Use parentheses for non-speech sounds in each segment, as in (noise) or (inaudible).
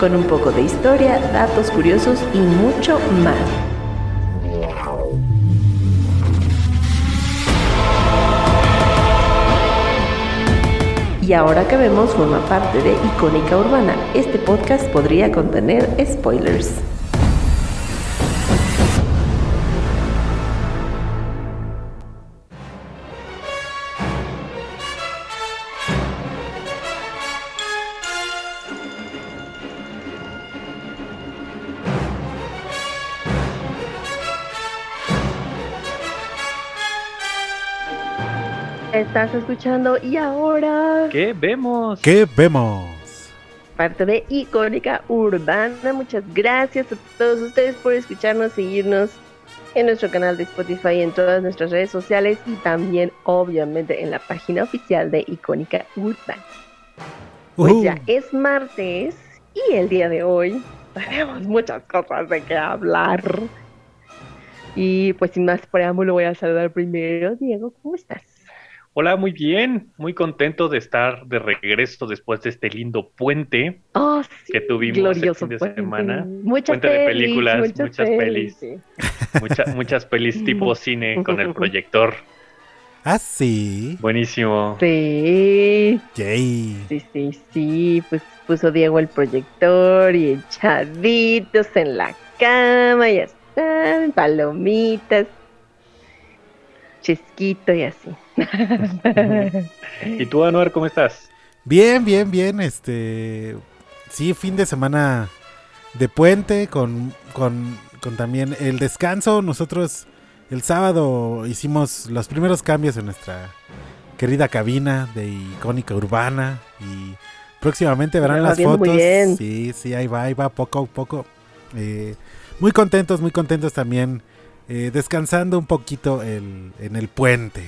con un poco de historia, datos curiosos y mucho más. Y ahora que vemos forma parte de Icónica Urbana, este podcast podría contener spoilers. Estás escuchando y ahora ¿Qué vemos? ¿Qué vemos? parte de Icónica Urbana. Muchas gracias a todos ustedes por escucharnos, seguirnos en nuestro canal de Spotify, en todas nuestras redes sociales y también obviamente en la página oficial de Icónica Urbana. Pues Ujú. ya es martes y el día de hoy tenemos muchas cosas de qué hablar. Y pues sin más preámbulo voy a saludar primero. Diego, ¿cómo estás? Hola, muy bien, muy contento de estar de regreso después de este lindo puente. Oh, sí, Que tuvimos el glorioso fin de puente. semana. Muchas Puente de pelis, películas, muchas pelis. sí. Mucha- muchas pelis tipo (laughs) cine con el proyector. Ah, sí. Buenísimo. Sí, Yay. sí, sí, sí, pues puso Diego el proyector y echaditos en la cama, ya están, palomitas, chesquito y así. (laughs) ¿Y tú, Anuar, cómo estás? Bien, bien, bien. Este. Sí, fin de semana de puente con, con, con también el descanso. Nosotros el sábado hicimos los primeros cambios en nuestra querida cabina de icónica urbana y próximamente verán las muy fotos. bien. Sí, sí, ahí va, ahí va poco a poco. Eh, muy contentos, muy contentos también. Eh, descansando un poquito el, en el puente,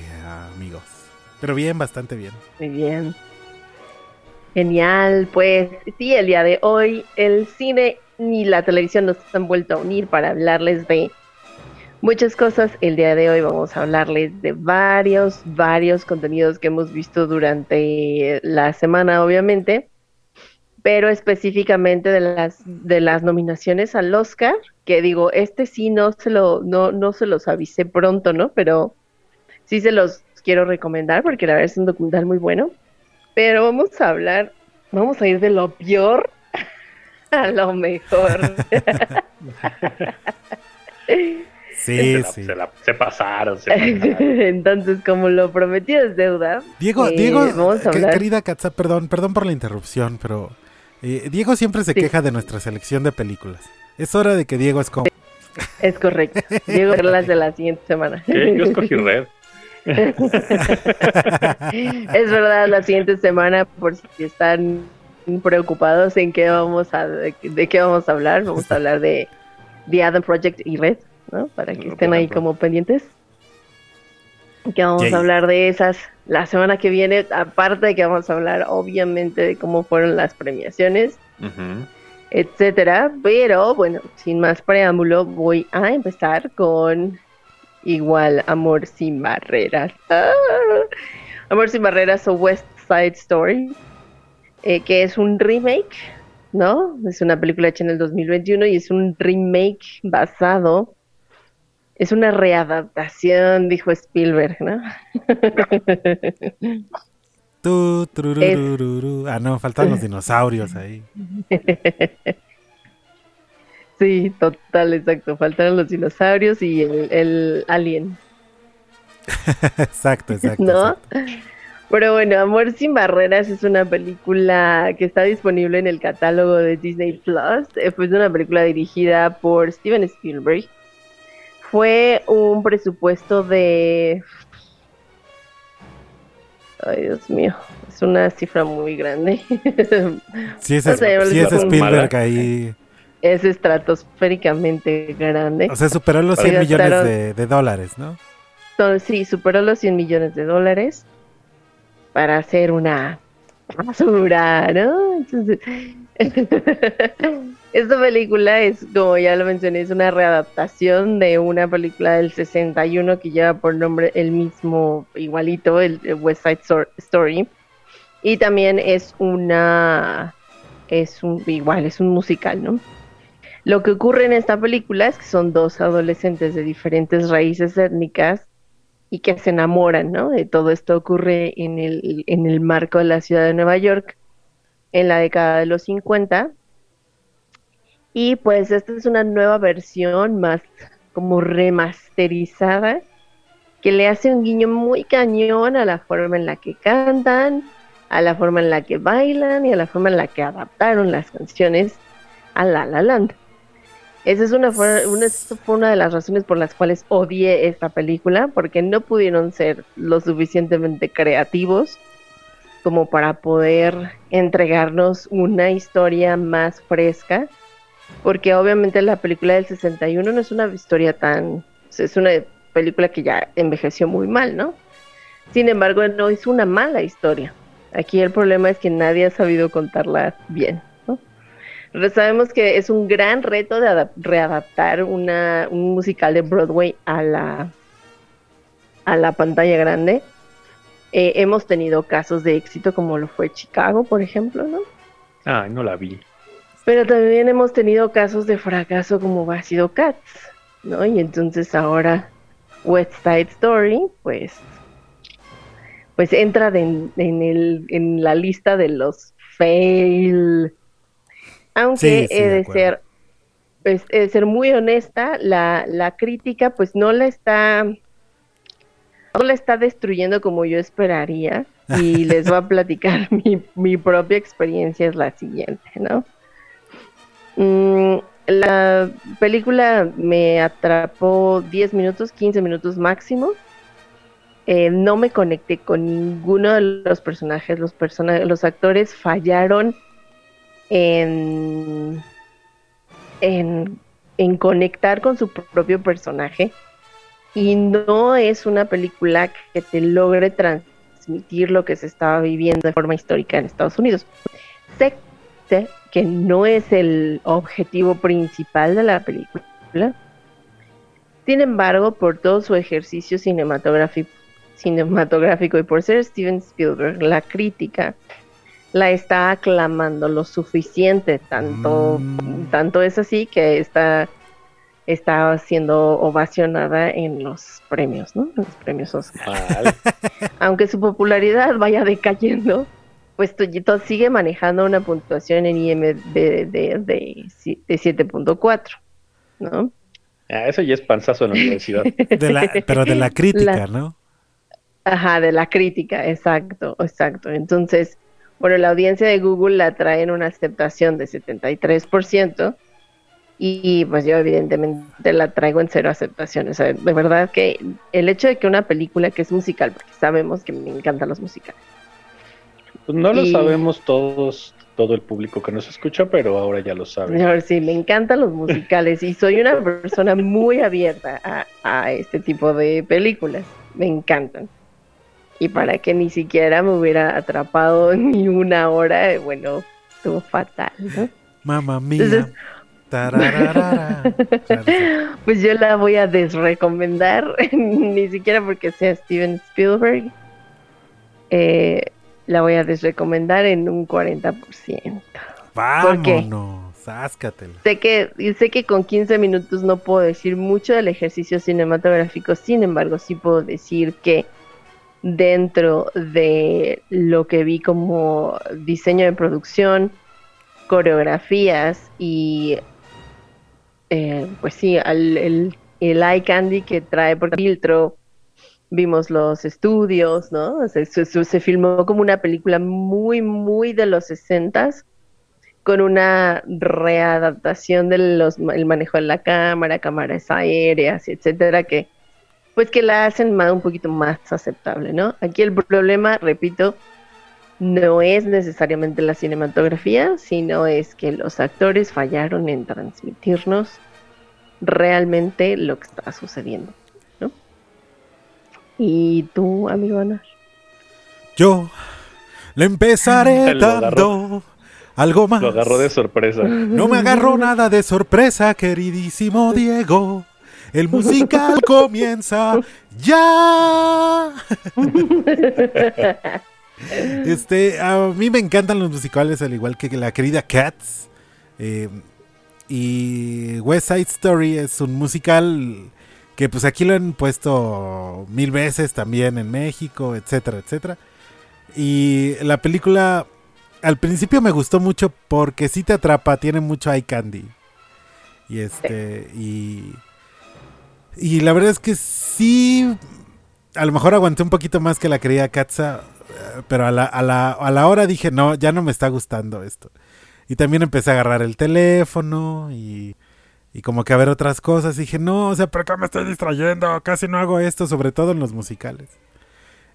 amigos. Pero bien, bastante bien. Muy bien. Genial, pues sí, el día de hoy el cine y la televisión nos han vuelto a unir para hablarles de muchas cosas. El día de hoy vamos a hablarles de varios, varios contenidos que hemos visto durante la semana, obviamente, pero específicamente de las de las nominaciones al Oscar, que digo, este sí no se lo no no se los avisé pronto, ¿no? Pero sí se los quiero recomendar porque la verdad es un documental muy bueno. Pero vamos a hablar, vamos a ir de lo peor (laughs) a lo mejor. (laughs) Sí, se, la- sí. se la- se pasaron, se pasaron. (laughs) Entonces, como lo prometido es deuda, Diego, eh, Diego, querida Katza, perdón, perdón por la interrupción, pero eh, Diego siempre se Sí. queja de nuestra selección de películas. Es hora de que Diego escoja. Es correcto. Diego las de la siguiente semana. ¿Qué? Yo escogí Red. (laughs) es verdad, la siguiente semana, por si están preocupados en qué vamos a, de, de qué vamos a hablar, vamos a hablar de The Adam Project y Red, ¿no? Para que estén ahí como pendientes. Que vamos Yay. a hablar de esas la semana que viene, aparte de que vamos a hablar obviamente de cómo fueron las premiaciones, etcétera. Pero bueno, sin más preámbulo, voy a empezar con igual Amor sin barreras. Ah. Amor sin barreras o West Side Story, eh, que es un remake, ¿no? Es una película hecha en el 2021 y es un remake basado. Es una readaptación, dijo Spielberg, ¿no? Tururururu. Ah, no, faltan los dinosaurios ahí. (laughs) Sí, total, exacto. Faltaron los dinosaurios y el, el alien. (laughs) exacto, exacto. ¿No? exacto. Pero bueno, Amor sin Barreras es una película que está disponible en el catálogo de Disney Plus. Eh, Fue una película dirigida por Steven Spielberg. Fue un presupuesto de. Ay, Dios mío. Es una cifra muy grande. Sí (laughs) es, sé, sí es Spielberg mala. ahí es estratosféricamente grande. O sea, superó los 100 millones de, dólares, ¿no? sí, superó los 100 millones de dólares para hacer una basura, ¿no? Entonces, (laughs) esta película es, como ya lo mencioné, es una readaptación de una película del 61 que lleva por nombre el mismo, igualito, el West Side Story. Y también es una, es un, igual, es un musical, ¿no? Lo que ocurre en esta película es que son dos adolescentes de diferentes raíces étnicas y que se enamoran, ¿no? De todo esto ocurre en el, en el marco de la ciudad de Nueva York en la década de los 50. Y pues esta es una nueva versión más como remasterizada que le hace un guiño muy cañón a la forma en la que cantan, a la forma en la que bailan y a la forma en la que adaptaron las canciones a La La Land. Esa es una, fue, una, de las razones por las cuales odié esta película, porque no pudieron ser lo suficientemente creativos como para poder entregarnos una historia más fresca, porque obviamente la película del 61 no es una historia tan, es una película que ya envejeció muy mal, ¿no? Sin embargo, no es una mala historia. Aquí el problema es que nadie ha sabido contarla bien sabemos que es un gran reto de readaptar una, un musical de Broadway a la, a la pantalla grande. Eh, hemos tenido casos de éxito como lo fue Chicago, por ejemplo, ¿no? Ah, no la vi. Pero también hemos tenido casos de fracaso como ha sido Cats, ¿no? Y entonces ahora West Side Story, pues, pues entra en, el, en la lista de los fail aunque he de ser, pues, he de ser muy honesta, la, la crítica pues no la está, no la está destruyendo como yo esperaría. Y les voy a platicar (laughs) mi, mi propia experiencia es la siguiente, ¿no? Mm, la película me atrapó 10 minutos, 15 minutos máximo. Eh, no me conecté con ninguno de los personajes. Los, personajes, los actores fallaron en, en, conectar con su propio personaje y no es una película que te logre transmitir lo que se estaba viviendo de forma histórica en Estados Unidos. Sé, que no es el objetivo principal de la película. Sin embargo, por todo su ejercicio cinematográfico, cinematográfico y por ser Steven Spielberg, la crítica la está aclamando lo suficiente, tanto, mm. tanto es así que está, está siendo ovacionada en los premios, ¿no? En los premios Oscar. (laughs) Aunque su popularidad vaya decayendo, pues sigue manejando una puntuación en IMDb de, de, de, 7.4, ¿no? Ah, eso ya es panzazo en la universidad. (laughs) pero de la crítica, ¿no? Ajá, de la crítica, exacto, exacto. Entonces, bueno, la audiencia de Google la trae en una aceptación de 73% y pues yo evidentemente la traigo en cero aceptaciones. de verdad que el hecho de que una película que es musical, porque sabemos que me encantan los musicales. Pues no lo sabemos todos, todo el público que nos escucha, pero ahora ya lo saben. Sí, me encantan los musicales y soy una persona muy abierta a, a este tipo de películas. Me encantan y para que ni siquiera me hubiera atrapado (laughs) ni una hora, bueno, estuvo fatal, ¿no? Mamma mía. (laughs) pues yo la voy a desrecomendar, (laughs) ni siquiera porque sea Steven Spielberg. Eh, la voy a desrecomendar en un 40%. Vámonos, sáscatela. Sé que, sé que con 15 minutos no puedo decir mucho del ejercicio cinematográfico, sin embargo sí puedo decir que dentro de lo que vi como diseño de producción, coreografías y eh, pues sí, el, el, eye candy que trae por filtro, vimos los estudios, ¿no? Se, se, filmó como una película muy, muy de los sesentas con una readaptación del manejo de la cámara, cámaras aéreas, etcétera, que pues que la hacen más, un poquito más aceptable, ¿no? Aquí el problema, repito, no es necesariamente la cinematografía, sino es que los actores fallaron en transmitirnos realmente lo que está sucediendo. ¿no? ¿Y tú, amigo Ana? Yo le empezaré dando algo más. Lo agarró de sorpresa. No me agarró nada de sorpresa, queridísimo Diego. El musical (laughs) comienza ya. (laughs) Este, a mí me encantan los musicales, al igual que la querida Cats. Eh, y West Side Story es un musical que pues aquí lo han puesto mil veces también en México, etcétera, etcétera. Y la película al principio me gustó mucho porque sí te atrapa, tiene mucho eye candy. Y este, y. Y la verdad es que sí. A lo mejor aguanté un poquito más que la querida Katza. Pero a la, a, la, a la hora dije, no, ya no me está gustando esto. Y también empecé a agarrar el teléfono y, y como que a ver otras cosas. Y dije, no, o sea, ¿por qué me estoy distrayendo? Casi no hago esto, sobre todo en los musicales.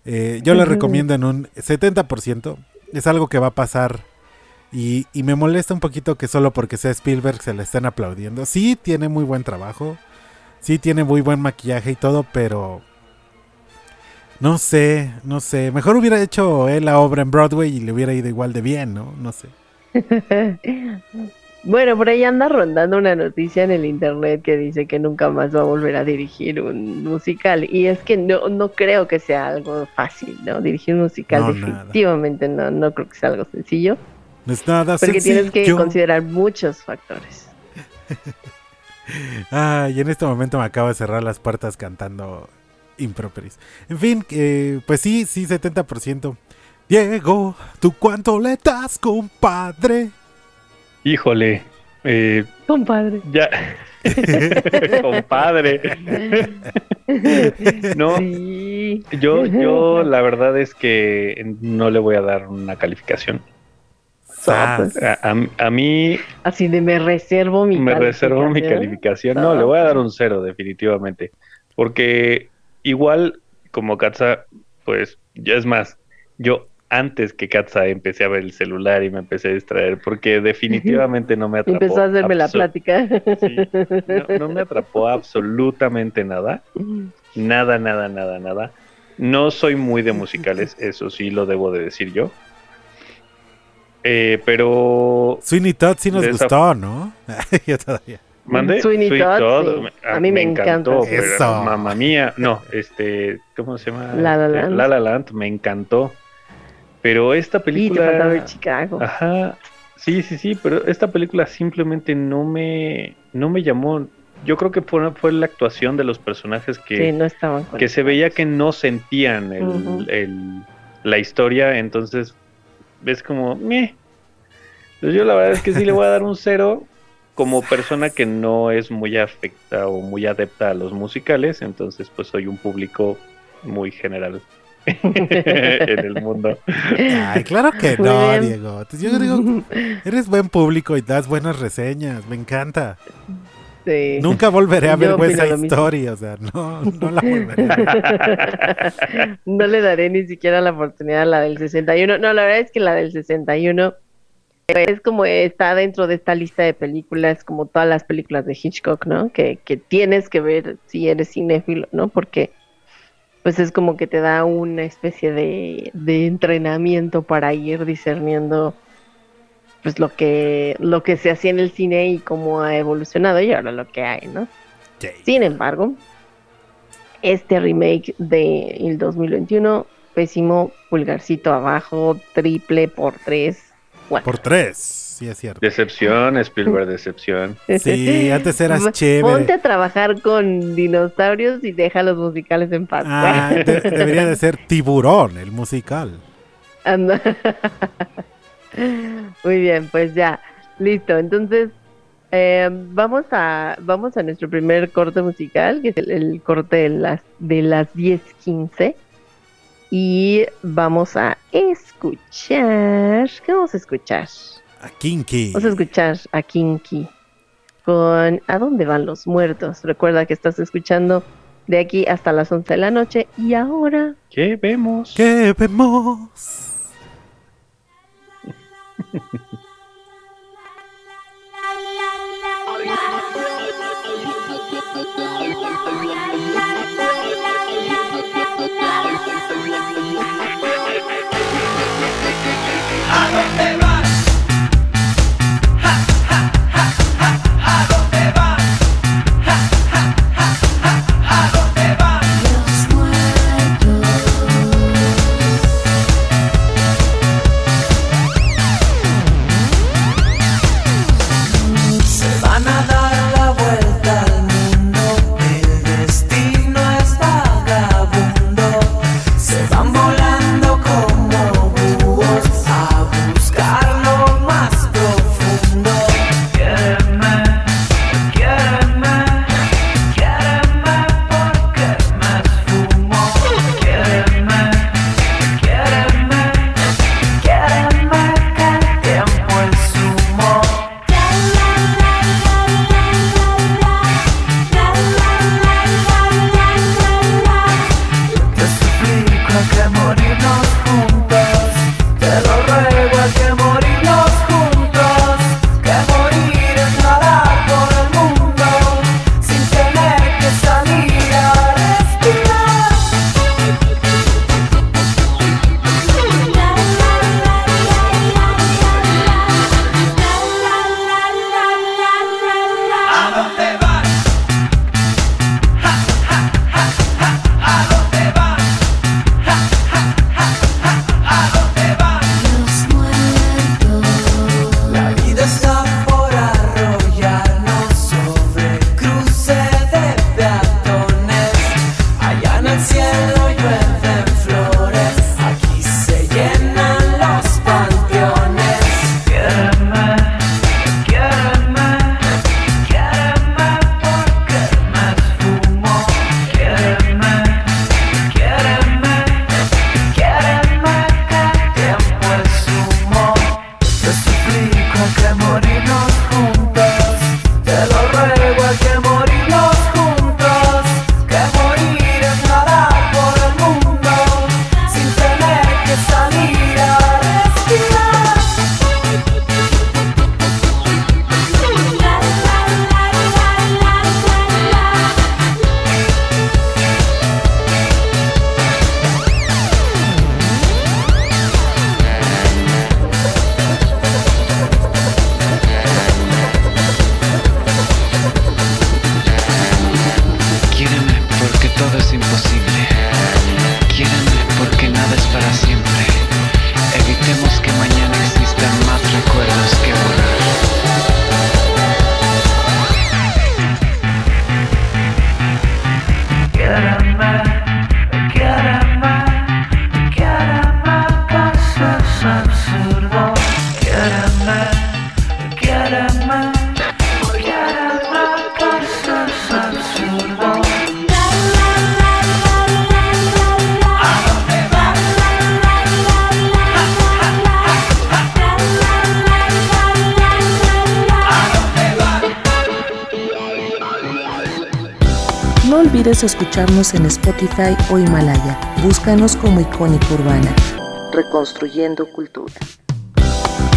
Eh, yo le recomiendo en un 70%. Es algo que va a pasar. Y, y me molesta un poquito que solo porque sea Spielberg se le estén aplaudiendo. Sí, tiene muy buen trabajo. Sí, tiene muy buen maquillaje y todo, pero... No sé, no sé. Mejor hubiera hecho él la obra en Broadway y le hubiera ido igual de bien, ¿no? No sé. (laughs) Bueno, por ahí anda rondando una noticia en el internet que dice que nunca más va a volver a dirigir un musical. Y es que no, no creo que sea algo fácil, ¿no? Dirigir un musical No, nada. definitivamente no, no creo que sea algo sencillo. No es nada Porque tienes que considerar muchos factores. (laughs) Ah, y en este momento me acabo de cerrar las puertas cantando improperis. En fin, eh, pues sí, sí, 70%. Diego, ¿tú cuánto le das, compadre? Híjole. eh, Compadre. ya. (laughs) Compadre. (laughs) No. Sí. Yo, yo (laughs) la verdad es que no le voy a dar una calificación. Sas. A, a- a mí Así de me reservo mi me reservo mi calificación. calificación. No, le voy a dar un cero definitivamente. Porque igual como Katza, pues ya es más, yo antes que Katza empecé a ver el celular y me empecé a distraer porque definitivamente no me atrapó. Empezó a hacerme la plática. Sí, no, no me atrapó absolutamente nada. Nada, nada, nada, nada. No soy muy de musicales, eso sí lo debo de decir yo. Eh, pero Sweeney Todd sí nos gustó, ¿no? (laughs) Yo todavía. Mandé Sweeney Todd, sí. me- A mí me encanta. pero Eso. Mamma mía, no, este, ¿cómo se llama? La La Land. La La Land, me encantó. Pero esta Y te película falta ver Chicago. Ajá. Sí, sí, sí, pero esta película simplemente no me no me llamó. Yo creo que fue, fue la actuación de los personajes que, Sí, no estaban que se veía que no sentían el, el- la historia, entonces ves como, meh. Pues yo la verdad es que sí le voy a dar un cero como persona que no es muy afecta o muy adepta a los musicales, entonces pues soy un público muy general (laughs) en el mundo. Ay, claro que no. Diego. Yo digo, eres buen público y das buenas reseñas. Me encanta. Sí. Nunca volveré a ver mismo. Story. O sea, no, no la volveré a ver. (laughs) No le daré ni siquiera la oportunidad a la del 61. No, la verdad es que la del 61 es como está dentro de esta lista de películas, como todas las películas de Hitchcock, ¿no? Que, que tienes que ver si eres cinéfilo, ¿no? Porque pues es como que te da una especie de, de entrenamiento para ir discerniendo pues lo que lo que se hacía en el cine y cómo ha evolucionado y ahora lo que hay, ¿no? Sí. Sin embargo, este remake de el 2021, pésimo, pulgarcito abajo, triple por tres. Bueno, Por tres, sí es cierto. Decepción, Spielberg, decepción. (laughs) Sí, antes eras Ponte chévere. a trabajar con dinosaurios y deja los musicales en paz. Ah, (laughs) de- debería de ser Tiburón, el musical. Anda. Muy bien, pues ya, listo. Entonces, eh, vamos a vamos a nuestro primer corte musical, que es el, el corte de las de las 10:15 y vamos a escuchar, ¿qué vamos a escuchar? A Kinky. Vamos a escuchar a Kinky con ¿A dónde van los muertos? Recuerda que estás escuchando de aquí hasta las 11 de la noche y ahora ¿Qué vemos? ¿Qué vemos? (laughs) I don't care. Escucharnos en Spotify o Himalaya. Búscanos como Icónica Urbana. Reconstruyendo Cultura.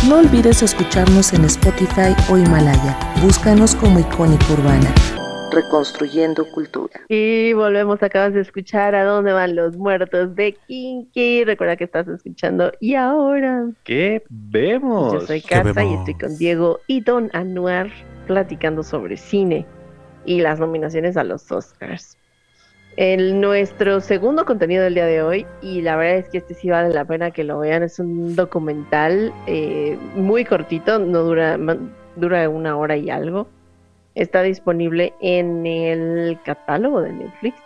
No olvides escucharnos en Spotify o Himalaya. Búscanos como Icónica Urbana. Reconstruyendo Cultura. Y volvemos, acabas de escuchar a dónde van los muertos de Kinky. Recuerda que estás escuchando. Y ahora. ¿Qué vemos? Yo soy Cata y estoy con Diego y Don Anuar platicando sobre cine y las nominaciones a los Oscars. En nuestro segundo contenido del día de hoy, y la verdad es que este sí vale la pena que lo vean, es un documental eh, muy cortito, no dura, dura una hora y algo. Está disponible en el catálogo de Netflix.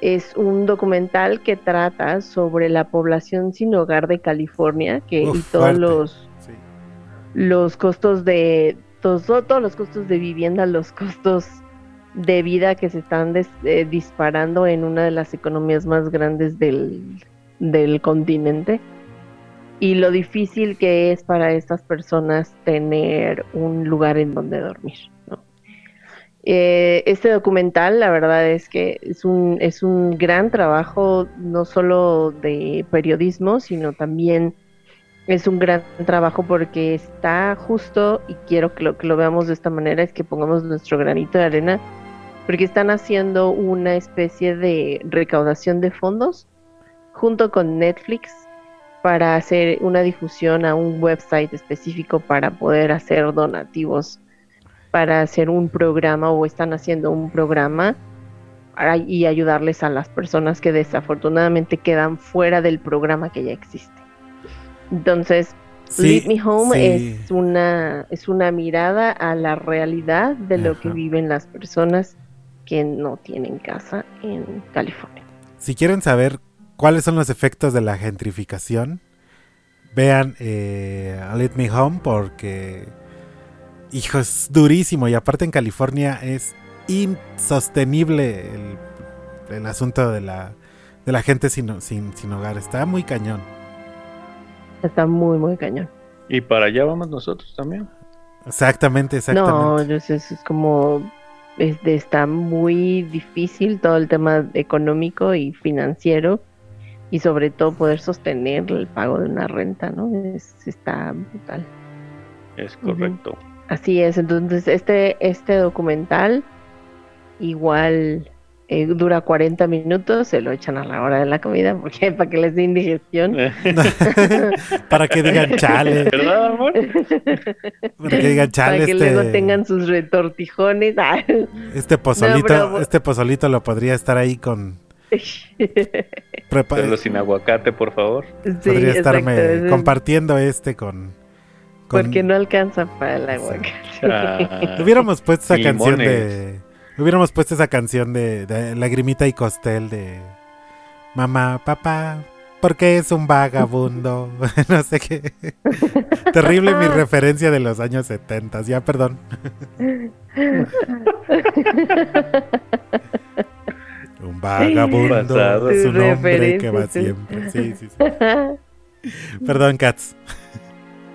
Es un documental que trata sobre la población sin hogar de California que, y todos los, los costos de todos, todos los costos de vivienda, los costos de vida que se están eh, disparando en una de las economías más grandes del, continente y lo difícil que es para estas personas tener un lugar en donde dormir. Eh, este documental, la verdad es que es un, es un gran trabajo, no solo de periodismo, sino también es un gran trabajo porque está justo, y quiero que lo, que lo veamos de esta manera, es que pongamos nuestro granito de arena, porque están haciendo una especie de recaudación de fondos junto con Netflix para hacer una difusión a un website específico para poder hacer donativos, para hacer un programa o están haciendo un programa y ayudarles a las personas que desafortunadamente quedan fuera del programa que ya existe. Entonces, Lead Me Home es una es una mirada a la realidad de lo que viven las personas que no tienen casa en California. Si quieren saber cuáles son los efectos de la gentrificación, vean eh, Let Me Home porque, hijo, es durísimo y aparte en California es insostenible el, asunto de la, de la gente sin, sin, sin hogar. Está muy cañón. Está muy, muy cañón. Y para allá vamos nosotros también. Exactamente, exactamente. No, es, es como está muy difícil todo el tema económico y financiero y sobre todo poder sostener el pago de una renta, ¿no? Es, está brutal. Es correcto. Así es, entonces este, este documental igual eh, dura 40 minutos, se lo echan a la hora de la comida, (laughs) porque para que les dé indigestión. (laughs) para que digan chale. ¿Verdad, amor? Para que digan chale. Para que este... luego tengan sus retortijones. este pozolito, este pozolito lo podría estar ahí con (laughs) pero sin aguacate, por favor. Podría estarme compartiendo este con, Porque no alcanza para el aguacate. Ah. hubiéramos puesto esa canción de... Hubiéramos puesto esa canción de, Lagrimita y Costel de... Mamá, papá, porque es un vagabundo. (laughs) no sé qué. Terrible mi (laughs) referencia de los años 70. Ya, perdón. (laughs) Un vagabundo es un hombre que va siempre. Sí, sí, sí. Perdón, Katz.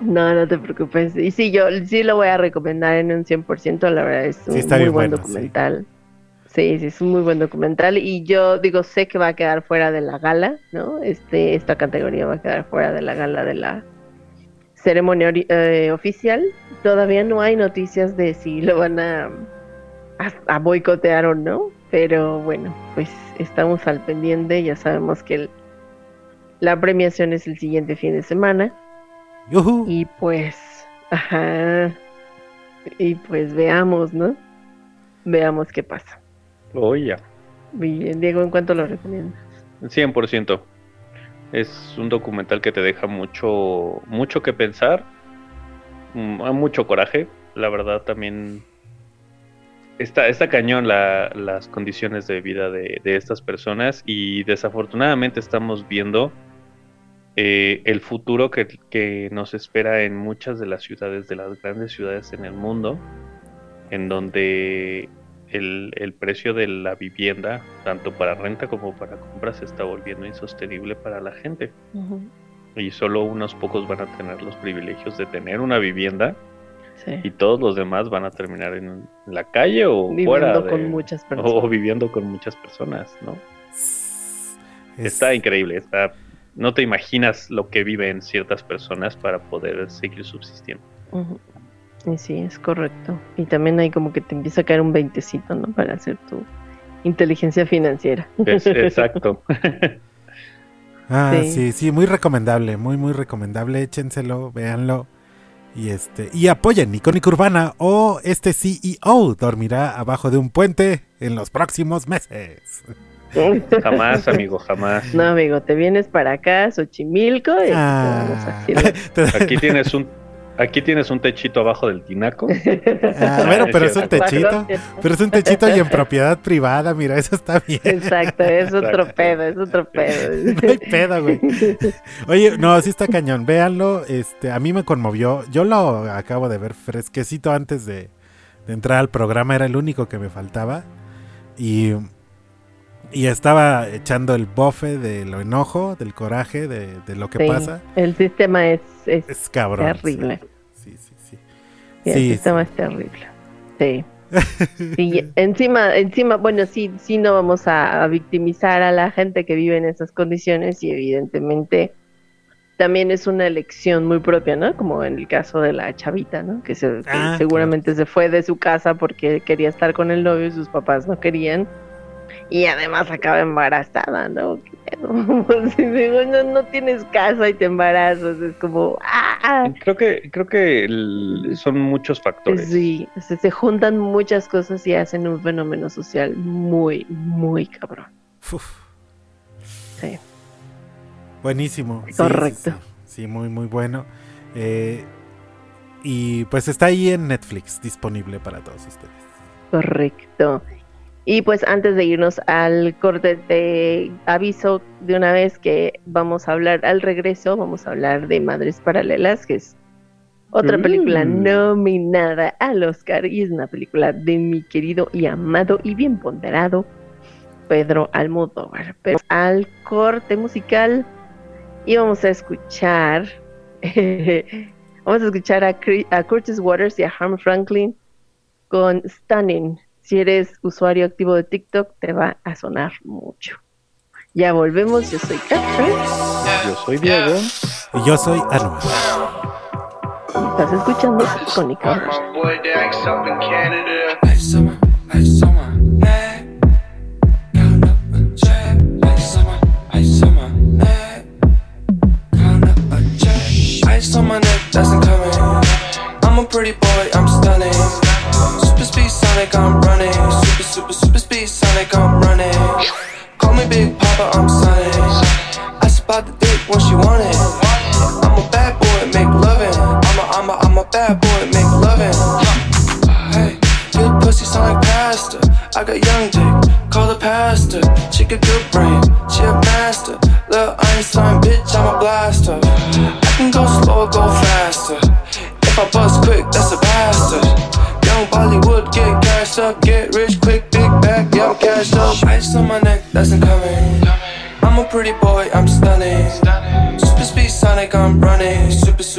No, no te preocupes. Y sí, yo sí lo voy a recomendar en un 100%. La verdad es un muy buen documental. Sí. sí. es un muy buen documental. Y yo digo, sé que va a quedar fuera de la gala, ¿no? Este, esta categoría va a quedar fuera de la gala de la ceremonia eh, oficial. Todavía no hay noticias de si lo van a, a boicotear o no. Pero bueno, pues estamos al pendiente, ya sabemos que la premiación es el siguiente fin de semana. Y pues, ajá. Y pues veamos, ¿no? Veamos qué pasa. Oh. Bien, Diego, ¿en cuánto lo recomiendas? 100%. Es un documental que te deja mucho, mucho que pensar, mm, mucho coraje. La verdad también está, cañón las condiciones de vida de, estas personas y desafortunadamente estamos viendo eh, el futuro que, nos espera en muchas de las ciudades, de las grandes ciudades en el mundo, en donde el, precio de la vivienda, tanto para renta como para compra, se está volviendo insostenible para la gente. Y solo unos pocos van a tener los privilegios de tener una vivienda y todos los demás van a terminar en la calle o viviendo con muchas personas. O viviendo con muchas personas, ¿no? Está increíble, está no te imaginas lo que viven ciertas personas para poder seguir subsistiendo. Sí, es correcto. Y también hay como que te empieza a caer un veintecito, ¿no? Para hacer tu inteligencia financiera. (laughs) exacto. (laughs) ah, sí, sí, muy recomendable, muy, muy recomendable. Échenselo, véanlo. Y este, y apoyen Icónica Urbana o este CEO dormirá abajo de un puente en los próximos meses. (laughs) Jamás, amigo, jamás. No, amigo, te vienes para acá, Xochimilco, y ah. (laughs) Aquí tienes un Aquí tienes un techito abajo del tinaco. (laughs) Ah, bueno, pero es un techito. Pero es un techito y en propiedad privada, mira, eso está bien. Exacto, es otro pedo, es otro pedo. No hay pedo, güey. Oye, no, sí está cañón. Véanlo, este, a mí me conmovió. Yo lo acabo de ver fresquecito antes de, entrar al programa, era el único que me faltaba. Y, y estaba echando el bofe de lo enojo, del coraje, de, lo que pasa. El sistema es, es, cabrón. Terrible. Sí, sí, sí. el sistema es terrible. Sí. (laughs) y encima, encima, bueno, sí, sí no vamos a, victimizar a la gente que vive en esas condiciones y evidentemente también es una elección muy propia, ¿no? Como en el caso de la chavita, ¿no? Que, se, que Ah, seguramente se fue de su casa porque quería estar con el novio y sus papás no querían. Y además acaba embarazada, ¿no? ¿Qué (laughs) pedo? Si digo, no, no tienes casa y te embarazas, es como, ¡ah! Creo que, creo que el- son muchos factores. Sí, se juntan muchas cosas y hacen un fenómeno social muy, muy cabrón. Uf, Sí. buenísimo. Sí, Correcto. Sí, sí. Sí, muy, muy bueno. Eh, y pues está ahí en Netflix, disponible para todos ustedes. Correcto. Y pues antes de irnos al corte, te aviso de una vez que vamos a hablar al regreso, vamos a hablar de Madres Paralelas, que es otra Mm. película nominada al Oscar y es una película de mi querido y amado y bien ponderado Pedro Almodóvar. Pero al corte musical y vamos a escuchar, (laughs) vamos a escuchar a, a Curtis Waters y a Harm Franklin con Stunning. Si eres usuario activo de TikTok, te va a sonar mucho. Ya volvemos, yo soy Catherine. Yo soy Diego. Y yo soy Anuar. Estás escuchando Icónica.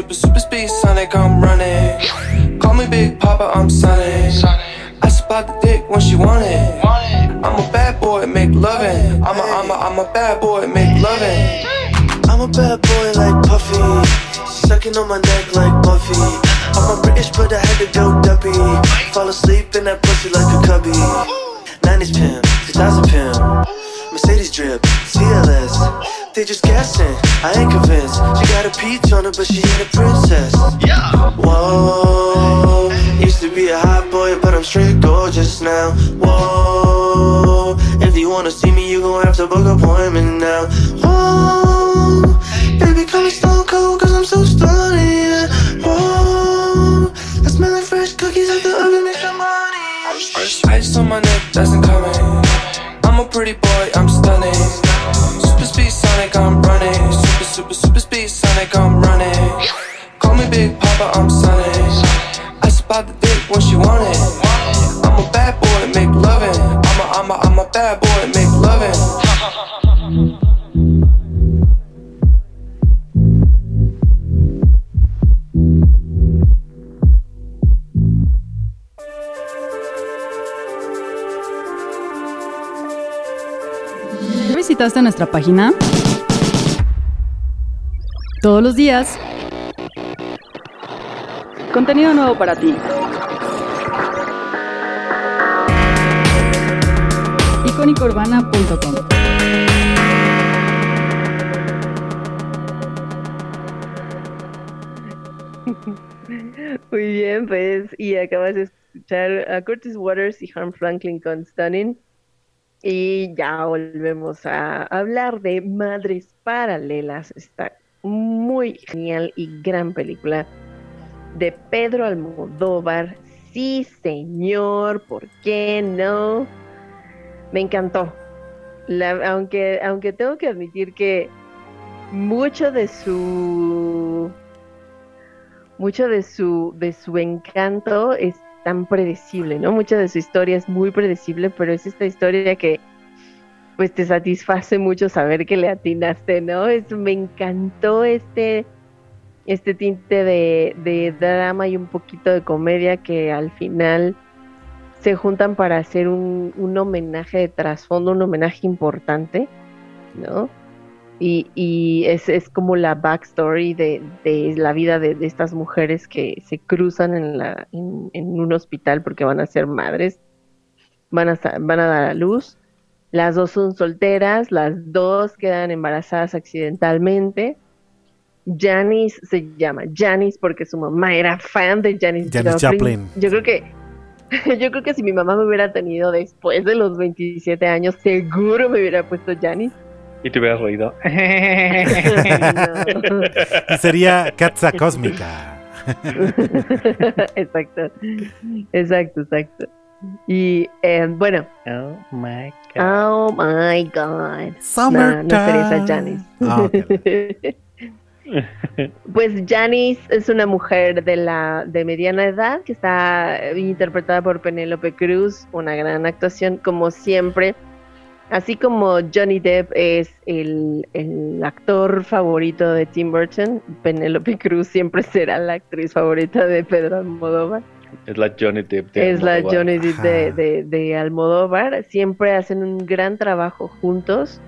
Super, super, speed Sonic, I'm running. Call me Big Papa, I'm Sonic. I spot the dick when she want it. I'm a bad boy, make loving. I'm a, I'm a, I'm a bad boy, make loving. I'm a bad boy like Puffy. Sucking on my neck like Buffy. I'm a British, but I had to go duppy. Fall asleep in that pussy like They just guessing, I ain't convinced. She got a peach on her, but she ain't a princess. Yeah. Whoa, used to be a hot boy, but I'm straight gorgeous now. Whoa, if you wanna see I'm running. Super, super, super speed Sonic, I'm running. Call me Big Papa, I'm Sonic. I spot the dick when she want it. I'm a bad boy, make loving. I'm a, I'm a, I'm a bad boy, make loving. ¿Ya visitaste nuestra página? Todos los días. Contenido nuevo para ti. icónicourbana.com Muy bien, pues, y acabas de escuchar a Curtis Waters y Harm Franklin con Stunning. Y ya volvemos a hablar de Madres Paralelas, esta muy genial y gran película de Pedro Almodóvar. Sí, señor, ¿por qué no? Me encantó. Aunque, aunque tengo que admitir que mucho de su mucho de su de su encanto es tan predecible, ¿no? Mucha de su historia es muy predecible, pero es esta historia que pues te satisface mucho saber que le atinaste, ¿no? Es, me encantó este este tinte de, drama y un poquito de comedia que al final se juntan para hacer un, un homenaje de trasfondo, un homenaje importante, ¿no? Y, y es, es como la backstory de, la vida de, estas mujeres que se cruzan en, la, en, en un hospital porque van a ser madres, van a, van a dar a luz. Las dos son solteras, las dos quedan embarazadas accidentalmente. Janice se llama Janice porque su mamá era fan de Janis Janis Joplin. Yo creo que (laughs) yo creo que si mi mamá me hubiera tenido después de los 27 años, seguro me hubiera puesto Janice. Y te hubieras reído. (laughs) No. Sería Katza Cósmica. (laughs) exacto, exacto, exacto. Y eh, bueno, Oh my god. oh my god. No, Summertime. no sería esa Janice. Ah. (laughs) Pues Janice es una mujer de la de mediana edad que está interpretada por Penélope Cruz, una gran actuación como siempre. Así como Johnny Depp es el, el actor favorito de Tim Burton, Penélope Cruz siempre será la actriz favorita de Pedro Almodóvar. Es la Johnny Depp de Es la Almodóvar. Johnny Depp de, de- de Almodóvar. Siempre hacen un gran trabajo juntos.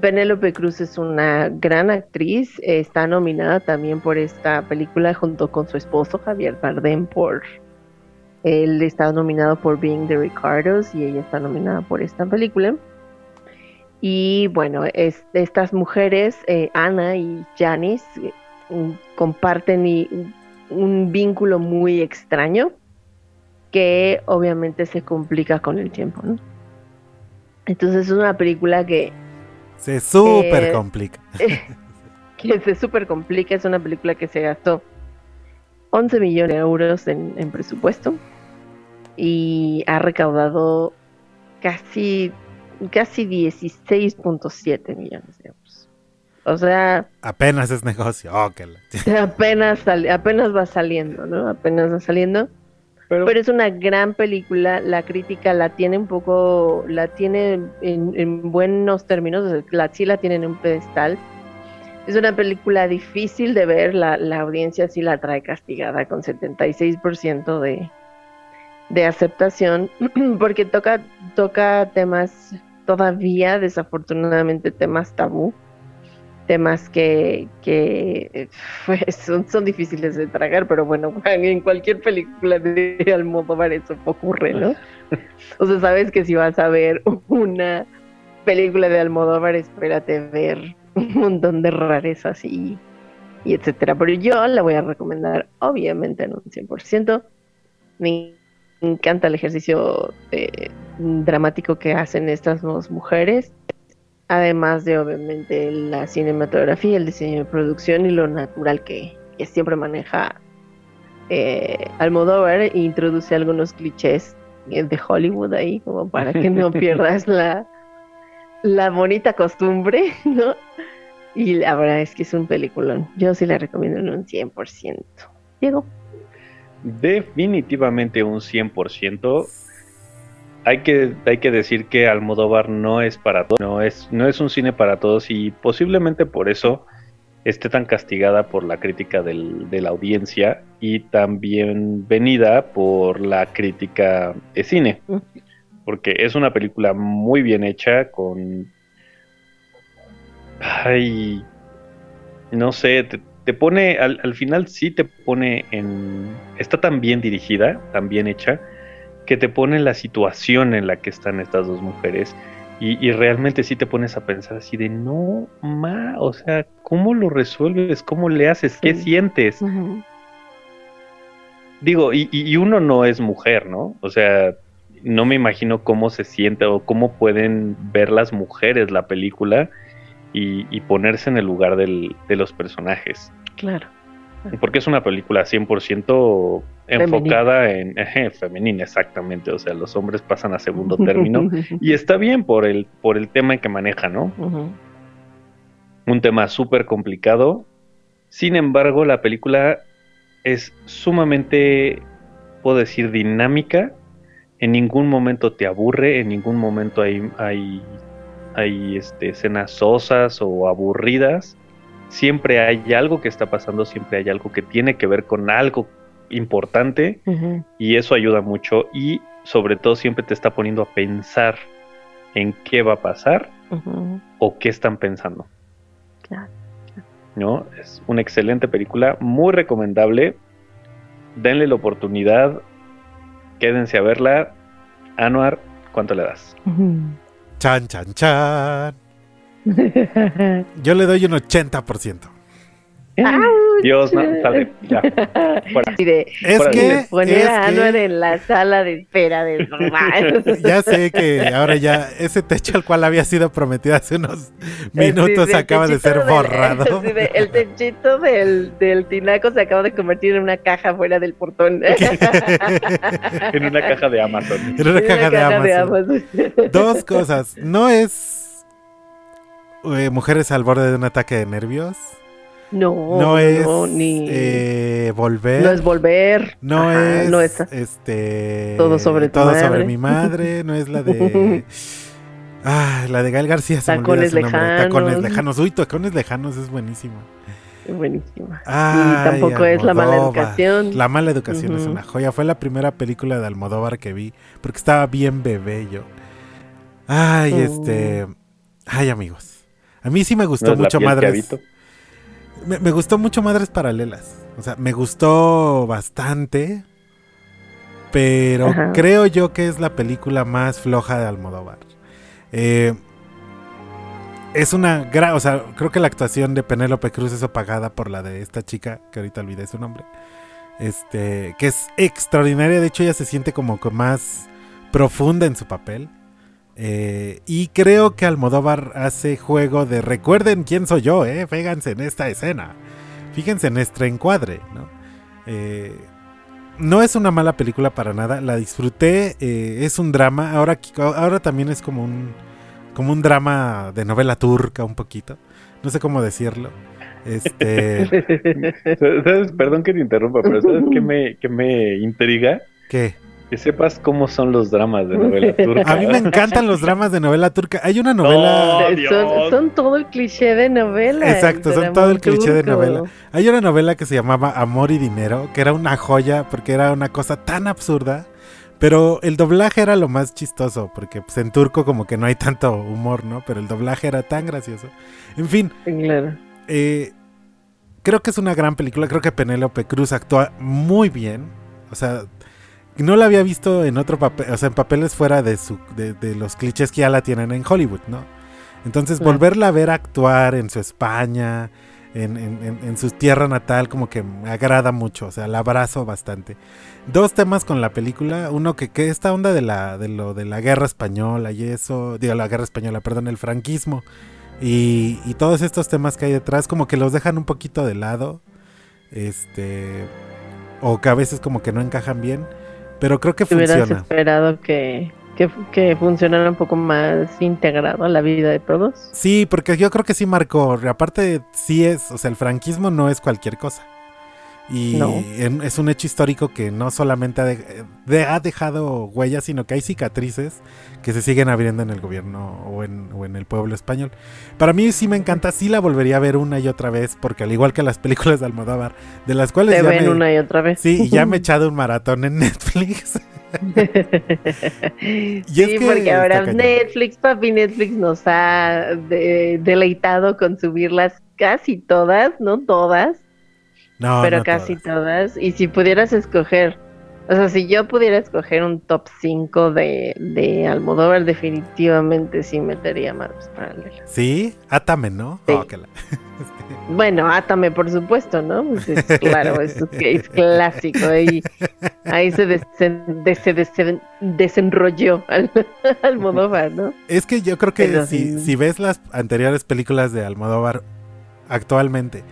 Penélope Cruz es una gran actriz. Está nominada también por esta película junto con su esposo Javier Bardem por... Él está nominado por Being the Ricardos y ella está nominada por esta película. Y bueno, es- estas mujeres, eh, Ana y Janice, eh, comparten y- un vínculo muy extraño que obviamente se complica con el tiempo, ¿no? Entonces es una película que, Se super Eh, complica. (laughs) que se súper complica, es una película que se gastó 11 millones de euros en, en presupuesto y ha recaudado casi, casi 16.7 millones de euros. O sea, Apenas es negocio. Oh, que la- (laughs) apenas, sali- apenas va saliendo, ¿no? Apenas va saliendo. Pero, Pero es una gran película, la crítica la tiene un poco, la tiene en, en buenos términos, la, sí la tiene en un pedestal. Es una película difícil de ver, la, la audiencia sí la trae castigada con 76% de, de aceptación, (clears throat) porque toca, toca temas todavía, desafortunadamente, temas tabú, temas que, que pues, son, son difíciles de tragar, pero bueno, (laughs) en cualquier película de Almodóvar eso ocurre, ¿no? (laughs) O sea, sabes que si vas a ver una película de Almodóvar, espérate ver un montón de rarezas y, y etcétera. Pero yo la voy a recomendar, obviamente, en un 100%. Me encanta el ejercicio eh, dramático que hacen estas dos mujeres además de obviamente la cinematografía, el diseño de producción y lo natural que, que siempre maneja eh, Almodóvar e introduce algunos clichés de Hollywood ahí como para que no (laughs) pierdas la, la bonita costumbre, ¿no? Y la verdad es que es un peliculón. Yo sí la recomiendo en un 100%. Diego. definitivamente un 100%. Hay que, hay que decir que Almodóvar no es para todos, no es, no es un cine para todos y posiblemente por eso esté tan castigada por la crítica del- de la audiencia y también venida por la crítica de cine. Porque es una película muy bien hecha con... Ay, no sé, te, te pone, al, al final sí te pone en... Está tan bien dirigida, tan bien hecha, que te pone la situación en la que están estas dos mujeres. Y, y realmente sí te pones a pensar así de, no, ma, o sea, ¿cómo lo resuelves? ¿Cómo le haces? ¿Qué sientes? Digo, y, y uno no es mujer, ¿no? O sea, no me imagino cómo se siente o cómo pueden ver las mujeres la película y, y ponerse en el lugar del- de los personajes. Claro. Porque es una película 100% enfocada en (laughs) eje, femenina, exactamente. O sea, los hombres pasan a segundo (laughs) término. y está bien por el, por el tema que maneja, ¿no? Un tema súper complicado. Sin embargo, la película es sumamente, puedo decir, dinámica. En ningún momento te aburre, en ningún momento hay, hay, hay este, escenas sosas o aburridas. Siempre hay algo que está pasando, siempre hay algo que tiene que ver con algo importante y eso ayuda mucho y sobre todo siempre te está poniendo a pensar en qué va a pasar o qué están pensando. claro. ¿no? Es una excelente película, muy recomendable. Denle la oportunidad, quédense a verla. Anuar, ¿cuánto le das? Chan, chan, chan. (laughs) Yo le doy un 80%. Dios, no, sale, ya. Fuera. De, Es Fuera de- que, de poner es a que- Anuar en la sala de espera de (laughs) ya sé que ahora ya ese techo al cual había sido prometido hace unos minutos Sí, acaba de ser del- borrado. (laughs) sí, de- el techito del, del tinaco se acaba de convertir en una caja fuera del portón. En una caja de Amazon. Era una En caja de Amazon. Amazon. Dos cosas. No es eh, mujeres al borde de un ataque de nervios. No, No es ni, eh, volver. no es volver. No Ajá, es, no es este Todo sobre todo madre. sobre mi madre, (laughs) no es la de (laughs) ah, la de Gael García se me Tacones su nombre. Tacones lejanos. lejanos. Uy, Tacones lejanos es buenísima. buenísima. Y tampoco es la mala educación. La mala educación es una joya. Fue la primera película de Almodóvar que vi porque estaba bien bebé yo. Ay, Oh. este, ay amigos. A mí sí me ¿No gustó mucho Madres. Me, me gustó mucho Madres Paralelas. O sea, me gustó bastante. Pero Ajá. creo yo que es la película más floja de Almodóvar. Eh, es una gran. O sea, creo que la actuación de Penélope Cruz es apagada por la de esta chica, que ahorita olvidé su nombre. Este, que es extraordinaria. De hecho, ella se siente como que más profunda en su papel. Eh, y creo que Almodóvar hace juego de recuerden quién soy yo, eh, fíjense en esta escena, fíjense en este encuadre, ¿no? Eh, no es una mala película para nada, la disfruté, eh, es un drama, ahora, ahora también es como un, como un drama de novela turca un poquito, no sé cómo decirlo. Este, (laughs) ¿Sabes? Perdón que te interrumpa, pero ¿sabes qué me, qué me intriga? ¿qué? Que sepas cómo son los dramas de novela (laughs) turca. A mí me encantan los dramas de novela turca. Hay una novela... No, son, son todo el cliché de novela. Exacto, son todo el cliché de novela. Hay una novela que se llamaba Amor y Dinero, que era una joya porque era una cosa tan absurda, pero el doblaje era lo más chistoso, porque pues, en turco como que no hay tanto humor, ¿no? Pero el doblaje era tan gracioso. En fin, Claro. eh, creo que es una gran película, creo que Penélope Cruz actúa muy bien, o sea... No la había visto en otro papel, o sea, en papeles fuera de, su, de, de los clichés que ya la tienen en Hollywood, ¿no? Entonces, Claro. volverla a ver actuar en su España, en, en- en- en su tierra natal, como que me agrada mucho, o sea, la abrazo bastante. Dos temas con la película, uno que, que esta onda de la, de lo de la guerra española y eso, digo, la guerra española, perdón, el franquismo, y, y todos estos temas que hay detrás, como que los dejan un poquito de lado, este, o que a veces como que no encajan bien, pero creo que Te hubieras funciona. esperado que, que, que funcionara un poco más integrado a la vida de todos. Sí, porque yo creo que sí marcó. Aparte, sí es, o sea, el franquismo no es cualquier cosa. Y No. es un hecho histórico que no solamente ha, de- ha dejado huellas, sino que hay cicatrices que se siguen abriendo en el gobierno o en, o en el pueblo español. Para mí sí me encanta, sí la volvería a ver una y otra vez, porque al igual que las películas de Almodóvar, de las cuales Te ya ven me, una y otra vez. sí, y ya me he (laughs) echado un maratón en Netflix. (laughs) sí, es que porque ahora. Netflix, papi, Netflix nos ha de- deleitado con subirlas casi todas, no todas, No, pero no casi todas. todas. Y si pudieras escoger, o sea, si yo pudiera escoger un top 5 de, de Almodóvar, definitivamente sí metería Madres Paralelas. Sí, átame, ¿no? Sí. Oh, la- (laughs) Bueno, Átame, por supuesto, ¿no? Pues es, (laughs) claro, es, es clásico. Ahí, ahí se, desen- de- se desen- desenrolló al, (laughs) Almodóvar, ¿no? Es que yo creo que Pero si, sí. si ves las anteriores películas de Almodóvar actualmente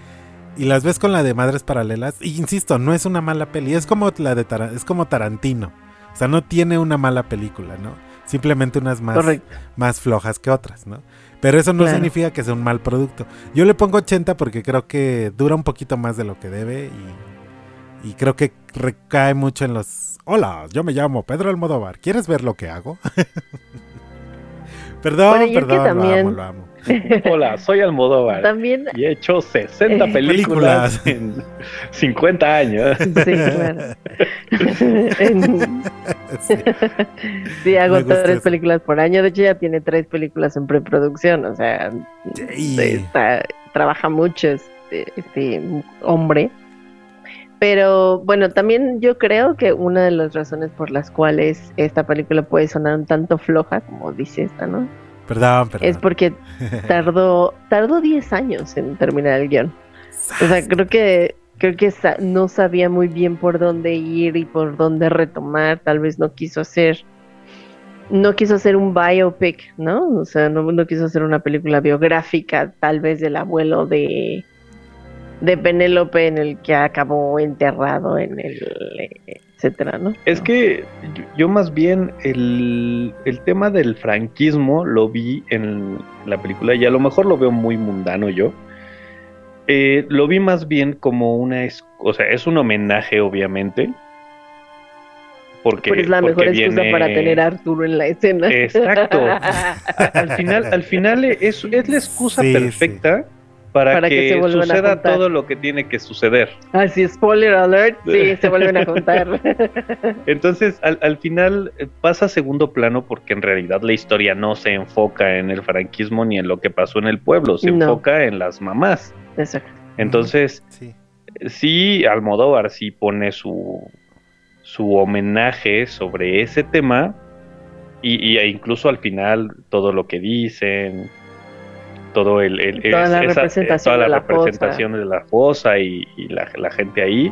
y las ves con la de Madres Paralelas, y insisto, no es una mala peli, es como la de Tara- es como Tarantino. O sea, no tiene una mala película, ¿no? Simplemente unas más, Correcto. más flojas que otras, ¿no? Pero eso no Claro. significa que sea un mal producto. Yo le pongo 80 porque creo que dura un poquito más de lo que debe y, y creo que recae mucho en los... Hola, yo me llamo Pedro Almodóvar. ¿Quieres ver lo que hago? (laughs) perdón, Bueno, es que perdón, también- lo amo, lo amo. (laughs) Hola, soy Almodóvar. También, Y he hecho 60 Eh, películas, películas. en 50 años. sí, claro. En- Sí. sí, hago tres eso. películas por año. De hecho, ya tiene tres películas en preproducción. O sea, está, trabaja mucho este, este hombre. Pero bueno, también yo creo que una de las razones por las cuales esta película puede sonar un tanto floja, como dice esta, ¿no? Perdón, perdón. Es porque (laughs) tardó tardó 10 años en terminar el guion. O sea, creo que creo que sa- no sabía muy bien por dónde ir y por dónde retomar. Tal vez no quiso hacer no quiso hacer un biopic, ¿no? O sea, no, no quiso hacer una película biográfica, tal vez del abuelo de de Penélope en el que acabó enterrado en el eh, etcétera, ¿no? Es que yo, más bien el, el tema del franquismo lo vi en la película y a lo mejor lo veo muy mundano yo. Eh, lo vi más bien como una, es- o sea, es un homenaje obviamente. Porque, Pero es la porque mejor excusa viene- para tener a Arturo en la escena. Exacto. (laughs) Al final, al final es, es la excusa Sí, perfecta para, Para que que, se vuelvan a suceda todo lo que tiene que suceder. Así, spoiler alert, sí, (laughs) se vuelven a contar. (laughs) Entonces, al, al final eh, pasa a segundo plano porque en realidad la historia no se enfoca en el franquismo ni en lo que pasó en el pueblo, se No. enfoca en las mamás. Exacto. Entonces, Sí. sí, Almodóvar sí pone su, su homenaje sobre ese tema y, y- e incluso al final todo lo que dicen, todo el, el- Toda la eh, representación toda la de la representación de la fosa y, y la, la gente ahí.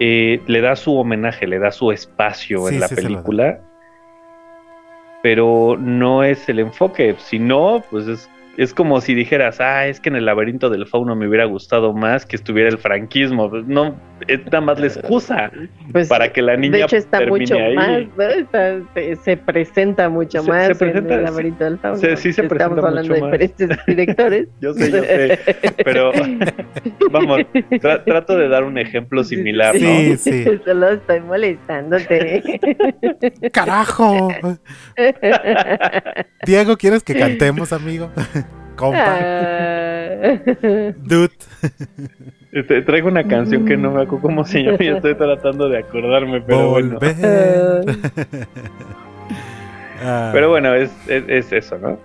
Eh, le da su homenaje, le da su espacio Sí, en la sí película, pero no es el enfoque, si no, pues es, es como si dijeras, ah, es que en el laberinto del fauno me hubiera gustado más que estuviera el franquismo, pues no, es nada más la excusa Pues, para que la niña de hecho está termine mucho ahí. más, ¿no? Está- se, se presenta mucho Se- más se presenta- en el laberinto del fauno. se- sí se Estamos presenta hablando mucho de diferentes (laughs) directores. Yo sé, yo sé, pero (laughs) vamos, tra- trato de dar un ejemplo similar, ¿no? Sí, sí. (laughs) Solo estoy molestándote. ¡Carajo! Diego, ¿quieres que cantemos, amigo? Compa. Ah. (laughs) Dude. Este, traigo una canción que no me acuerdo cómo se llama y estoy tratando de acordarme, pero bueno. Volver. (laughs) Ah, Pero bueno, es, es, es eso, ¿no?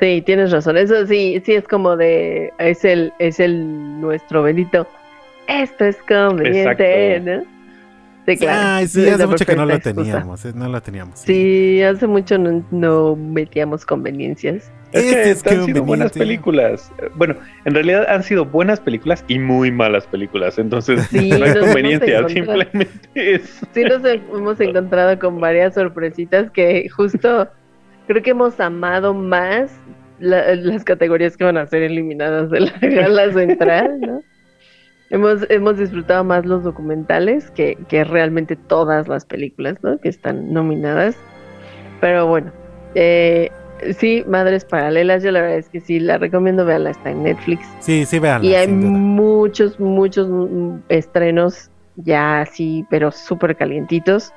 Sí, tienes razón. Eso sí, sí es como de es el es el nuestro bendito. Esto es conveniente, Exacto. ¿no? Sí, claro. Ay, sí, Es hace mucho que no lo excusa. teníamos. eh, No lo teníamos. Sí, hace mucho no, no metíamos conveniencias. Es Este que es han sido buenas películas. Bueno, en realidad han sido buenas películas y muy malas películas. Entonces, Sí, no hay conveniencia, simplemente es. Sí nos hemos encontrado con varias sorpresitas que justo creo que hemos amado más la- las categorías que van a ser eliminadas de la (laughs) gala central, ¿no? Hemos, hemos disfrutado más los documentales que, que realmente todas las películas, ¿no? Que están nominadas. Pero bueno, eh, sí, Madres Paralelas, yo la verdad es que sí, la recomiendo, veanla, está en Netflix. Sí, sí, vean. Y hay muchos, muchos estrenos ya así, pero súper calientitos.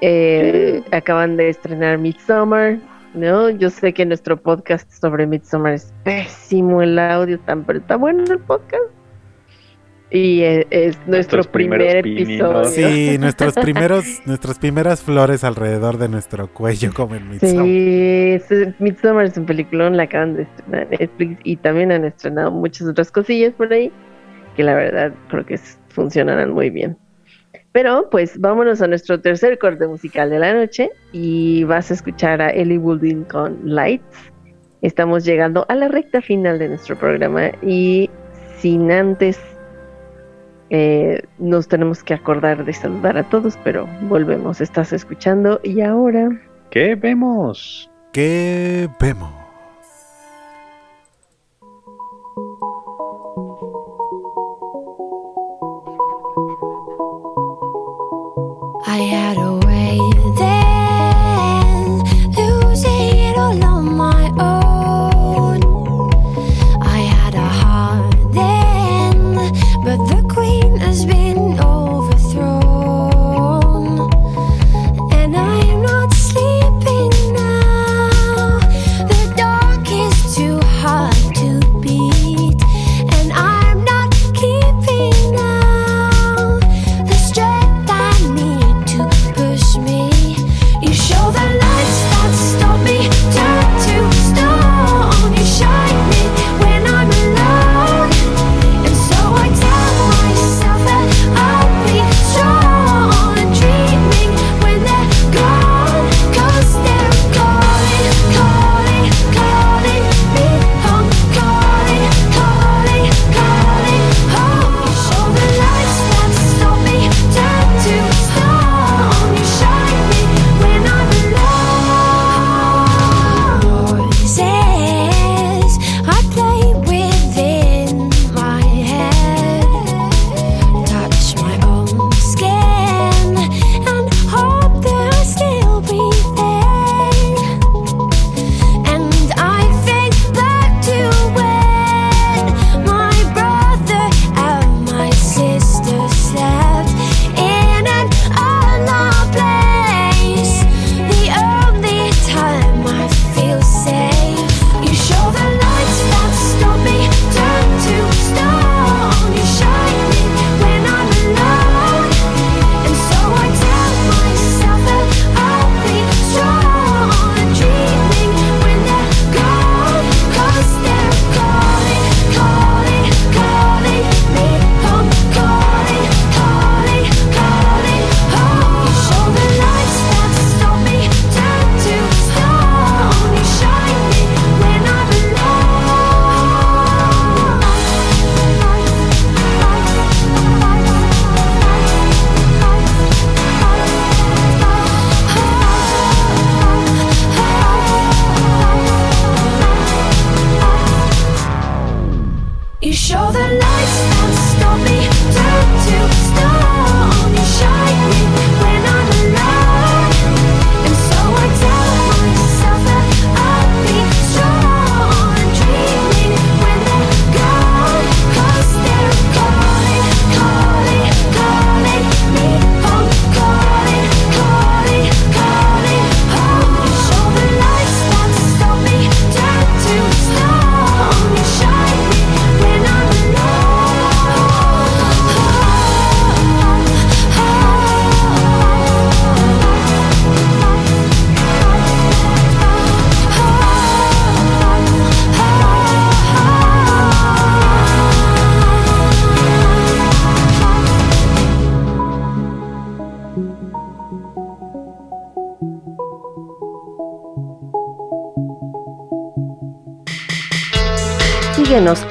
Eh, acaban de estrenar Midsommar, ¿no? Yo sé que nuestro podcast sobre Midsommar es pésimo el audio, tan, pero está bueno el podcast. Y eh, es nuestro Nuestros primer episodio. Sí, (laughs) nuestros primeros, nuestras primeras flores alrededor de nuestro cuello como en Midsommar. Sí, es- Midsommar es un peliculón, la acaban de estrenar en Netflix y también han estrenado muchas otras cosillas por ahí que la verdad creo que funcionarán muy bien. Pero pues vámonos a nuestro tercer corte musical de la noche y vas a escuchar a Ellie Goulding con Lights. Estamos llegando a la recta final de nuestro programa y sin antes eh, nos tenemos que acordar de saludar a todos, pero volvemos. Estás escuchando y ahora ¿Qué vemos? ¿Qué vemos? I had a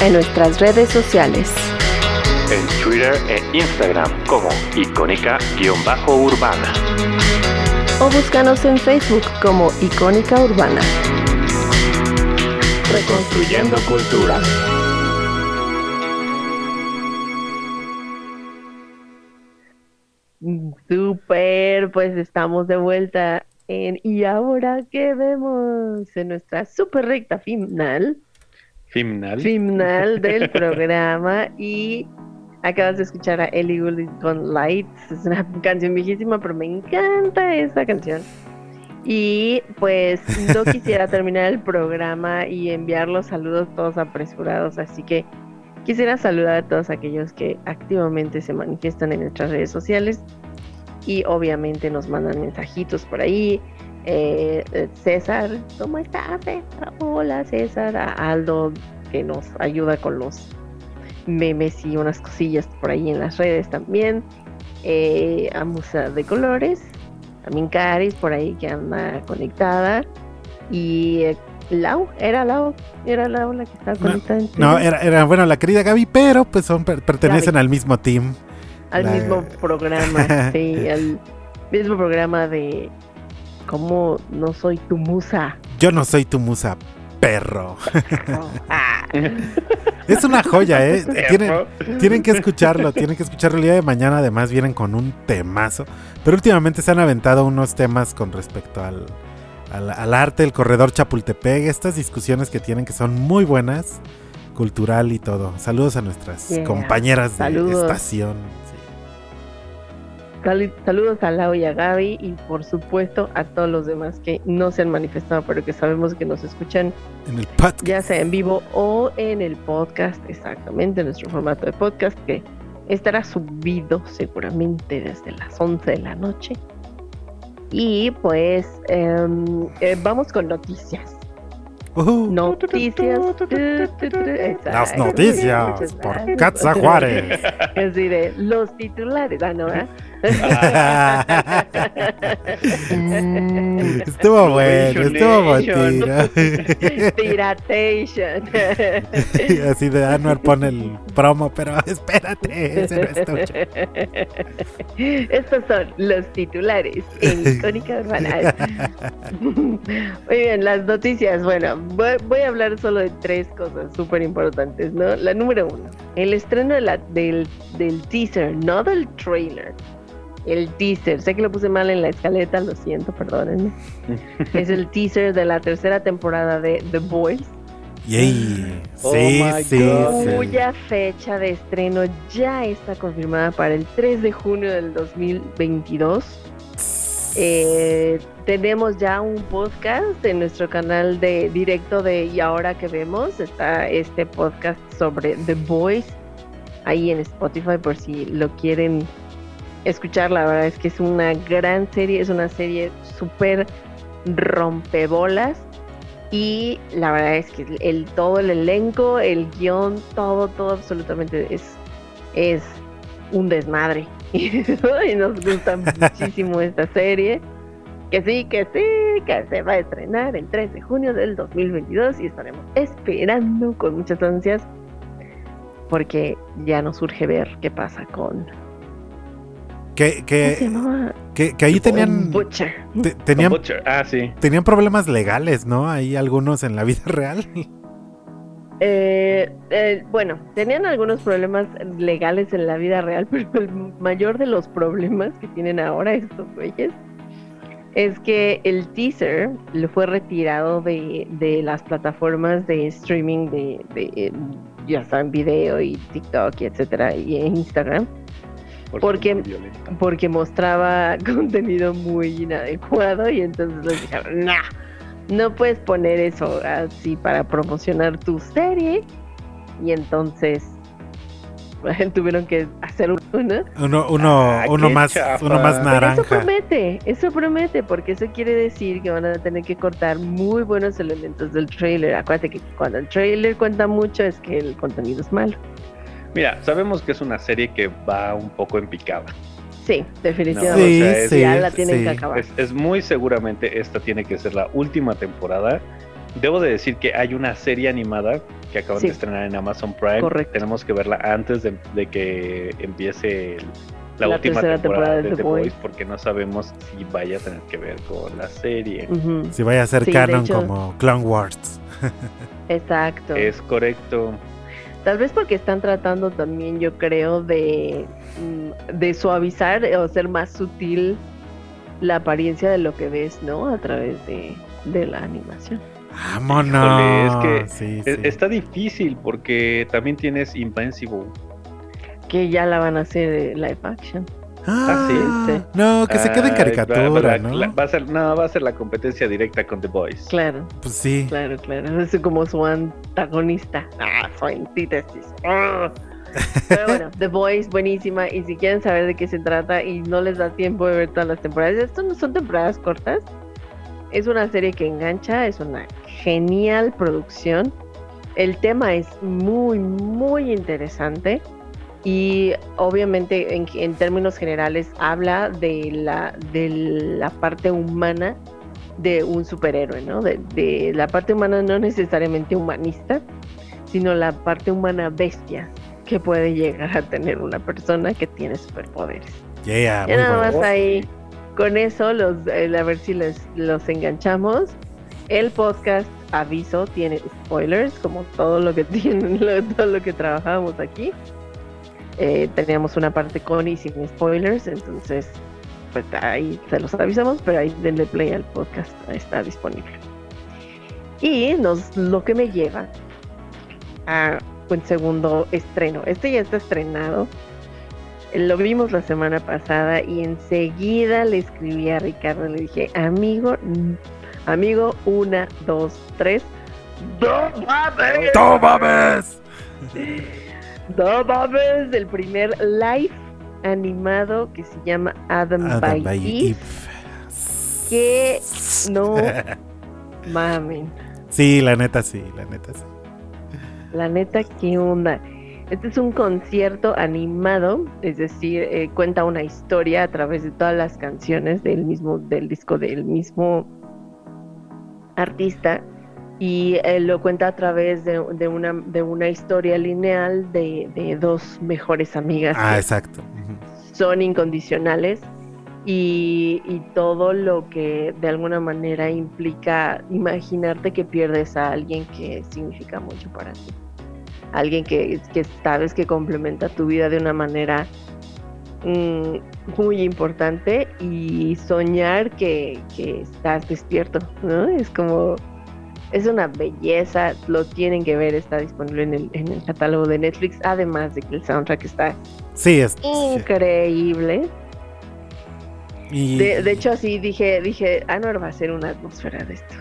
en nuestras redes sociales. En Twitter e Instagram como icónica-urbana. O búscanos en Facebook como Icónica Urbana. Reconstruyendo cultura. Super, pues estamos de vuelta en ¿Y ahora qué vemos? En nuestra super recta final, Final. final del (laughs) programa y acabas de escuchar a Ellie Goulding con Lights, es una (laughs) canción viejísima, pero me encanta esa canción. Y pues no (laughs) quisiera terminar el programa y enviar los saludos todos apresurados, así que quisiera saludar a todos aquellos que activamente se manifiestan en nuestras redes sociales y obviamente nos mandan mensajitos por ahí. Eh, eh, César, ¿cómo estás César? Hola César, a Aldo que nos ayuda con los memes y unas cosillas por ahí en las redes también. Eh, a Musa de Colores, también Caris por ahí que anda conectada. Y eh, Lau, era Lau, era Lau la que estaba conectada. en No, Twitter. era, era bueno la querida Gaby, pero pues son per- pertenecen Gaby. al mismo team. al La- mismo (laughs) programa, sí, al (laughs) mismo programa de cómo no soy tu musa. Yo no soy tu musa, perro. (laughs) Es una joya, ¿eh? (laughs) Tienen, que escucharlo, tienen que escucharlo el día de mañana. Además, vienen con un temazo. Pero últimamente se han aventado unos temas con respecto al, al, al arte, el corredor Chapultepec, estas discusiones que tienen que son muy buenas, cultural y todo. Saludos a nuestras Yeah. compañeras de Saludos. estación. Sal- saludos a Lau y a Gaby y por supuesto a todos los demás que no se han manifestado, pero que sabemos que nos escuchan En el podcast. ya sea en vivo o en el podcast, exactamente, en nuestro formato de podcast que estará subido seguramente desde las 11 de la noche. Y pues em, eh, vamos con noticias. Ujú. Noticias. Las noticias por. Katza Juárez. Es decir, de los titulares, ah, ¿no? ¿Eh? Estuvo bueno, estuvo bonito. (laughs) Piratation. Así de Anuar pone el promo, pero espérate, ese no es tuyo. Estos son los titulares en (laughs) Icónica Urbana. Muy bien, las noticias. Bueno, voy, voy a hablar solo de tres cosas súper importantes, ¿no? La número uno, el estreno de la- del, del teaser, no del trailer. El teaser, sé que lo puse mal en la escaleta, lo siento, perdónenme. (laughs) es el teaser de la tercera temporada de The Voice. Yay. Oh Sí, my sí, God. cuya fecha de estreno ya está confirmada para el 3 de junio del 2022. Eh, tenemos ya un podcast en nuestro canal de directo de Y ahora que vemos. Está este podcast sobre The Voice ahí en Spotify por si lo quieren escuchar. La verdad es que es una gran serie, es una serie súper rompebolas. Y la verdad es que el, todo el elenco, el guion, todo, todo absolutamente es, es un desmadre. (laughs) y nos gusta muchísimo esta serie. Que sí, que sí, que se va a estrenar el 3 de junio del 2022 y estaremos esperando con muchas ansias porque ya nos urge ver qué pasa con... Que, ¿Cómo que, se llamaba? que, que ahí tenían, Butcher. te- Con tenían, Butcher. Ah, sí. tenían problemas legales, ¿no? Ahí algunos en la vida (laughs) real. Eh, eh, bueno, tenían algunos problemas legales en la vida real, (laughs) pero el mayor de los problemas que tienen ahora estos güeyes es que el teaser le fue retirado de, de las plataformas de streaming de, de, ya saben, video y TikTok y etcétera, y en Instagram, Por Porque- porque mostraba (laughs) contenido muy inadecuado y entonces les dijeron, nah, no puedes poner eso así para promocionar tu serie. Y entonces (laughs) tuvieron que hacer uno. Uno, uno, Ah, uno más, chafa. uno más Pero eso naranja. promete, eso promete, porque eso quiere decir que van a tener que cortar muy buenos elementos del trailer. Acuérdate que cuando el trailer cuenta mucho es que el contenido es malo. Mira, sabemos que es una serie que va un poco en picada. Sí, No, definitivamente. Sí, o sea, es- sí, ya la tienen sí. que acabar. Es, es muy seguramente esta tiene que ser la última temporada Debo de decir que hay una serie animada que acaban Sí. de estrenar en Amazon Prime. Correcto. Tenemos que verla antes de, de que empiece el- la, La última temporada, temporada de The The Boys Boys. porque no sabemos si vaya a tener que ver con la serie. Si vaya a ser canon hecho. como Clone Wars. Exacto. Es correcto. Tal vez porque están tratando también, yo creo, de, mm, de suavizar o ser más sutil la apariencia de lo que ves, ¿no? A través de, de la animación. ¡Vámonos! Híjole, es que Sí, E- sí. Está difícil porque también tienes Invincible. Que ya la van a hacer eh, live action. Ah, sí. No, que se quede en caricatura, va- va- ¿no? la- va a ser, no, va a ser la competencia directa con The Boys. Claro, Pues sí. claro, claro. Es como su antagonista. Ah, su antítesis. Ah. Pero bueno, The Voice, buenísima. Y si quieren saber de qué se trata y no les da tiempo de ver todas las temporadas, esto no son temporadas cortas. Es una serie que engancha, es una genial producción. El tema es muy, muy interesante. Y obviamente en, en términos generales habla de la, de la parte humana de un superhéroe, ¿no? De, de la parte humana no necesariamente humanista, sino la parte humana bestia que puede llegar a tener una persona que tiene superpoderes. Yeah, Ya nada bueno. más ahí, con eso, los, eh, a ver si les, los enganchamos. El podcast, aviso, tiene spoilers, como todo lo que (laughs) tienen, todo lo que trabajamos aquí. Eh, teníamos una parte con y sin spoilers, entonces, pues ahí se los avisamos, pero ahí denle play al podcast, está disponible. Y nos, lo que me lleva a un segundo estreno. Este ya está estrenado. Lo vimos la semana pasada y enseguida le escribí a Ricardo, le dije, amigo, amigo, una, dos, tres. ¡No mames! ¡No mames! ¡No mames! El primer live animado que se llama Adam, Adam by, Eve. que no (laughs) mamen. Sí, la neta sí, la neta sí. La neta, ¿qué onda? Este es un concierto animado, es decir, eh, cuenta una historia a través de todas las canciones del mismo, del disco del mismo artista y eh, lo cuenta a través de, de una, de una historia lineal de, de dos mejores amigas Ah, exacto. Son incondicionales y, y todo lo que de alguna manera implica imaginarte que pierdes a alguien que significa mucho para ti. Alguien que, que sabes que complementa tu vida de una manera mm, muy importante y soñar que, que estás despierto, ¿no? Es como, es una belleza, lo tienen que ver, está disponible en el, en el catálogo de Netflix, además de que el soundtrack está Sí, es. increíble. Y, De, de hecho, así dije, dije, Anwar va a ser una atmósfera de esto.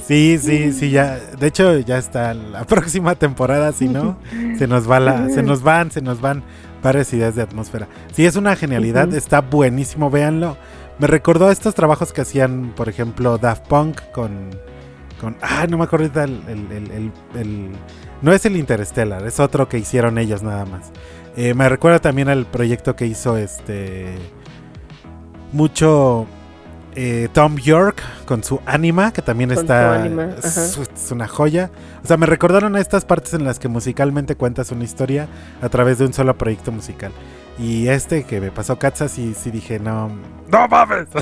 (laughs) sí, sí, sí, ya. De hecho, ya está la próxima temporada, si no, se nos va la, se nos van, se nos van varias ideas de atmósfera. Sí, es una genialidad, está buenísimo, véanlo. Me recordó a estos trabajos que hacían, por ejemplo, Daft Punk con. con ah, no me acuerdo el, el- el- el- No es el Interstellar, es otro que hicieron ellos nada más. Eh, me recuerda también al proyecto que hizo este. Mucho. eh, Tom York con su Anima, que también Con está. es una joya. O sea, me recordaron a estas partes en las que musicalmente cuentas una historia a través de un solo proyecto musical. Y este que me pasó Katza, sí, sí dije, no. ¡No mames! (laughs)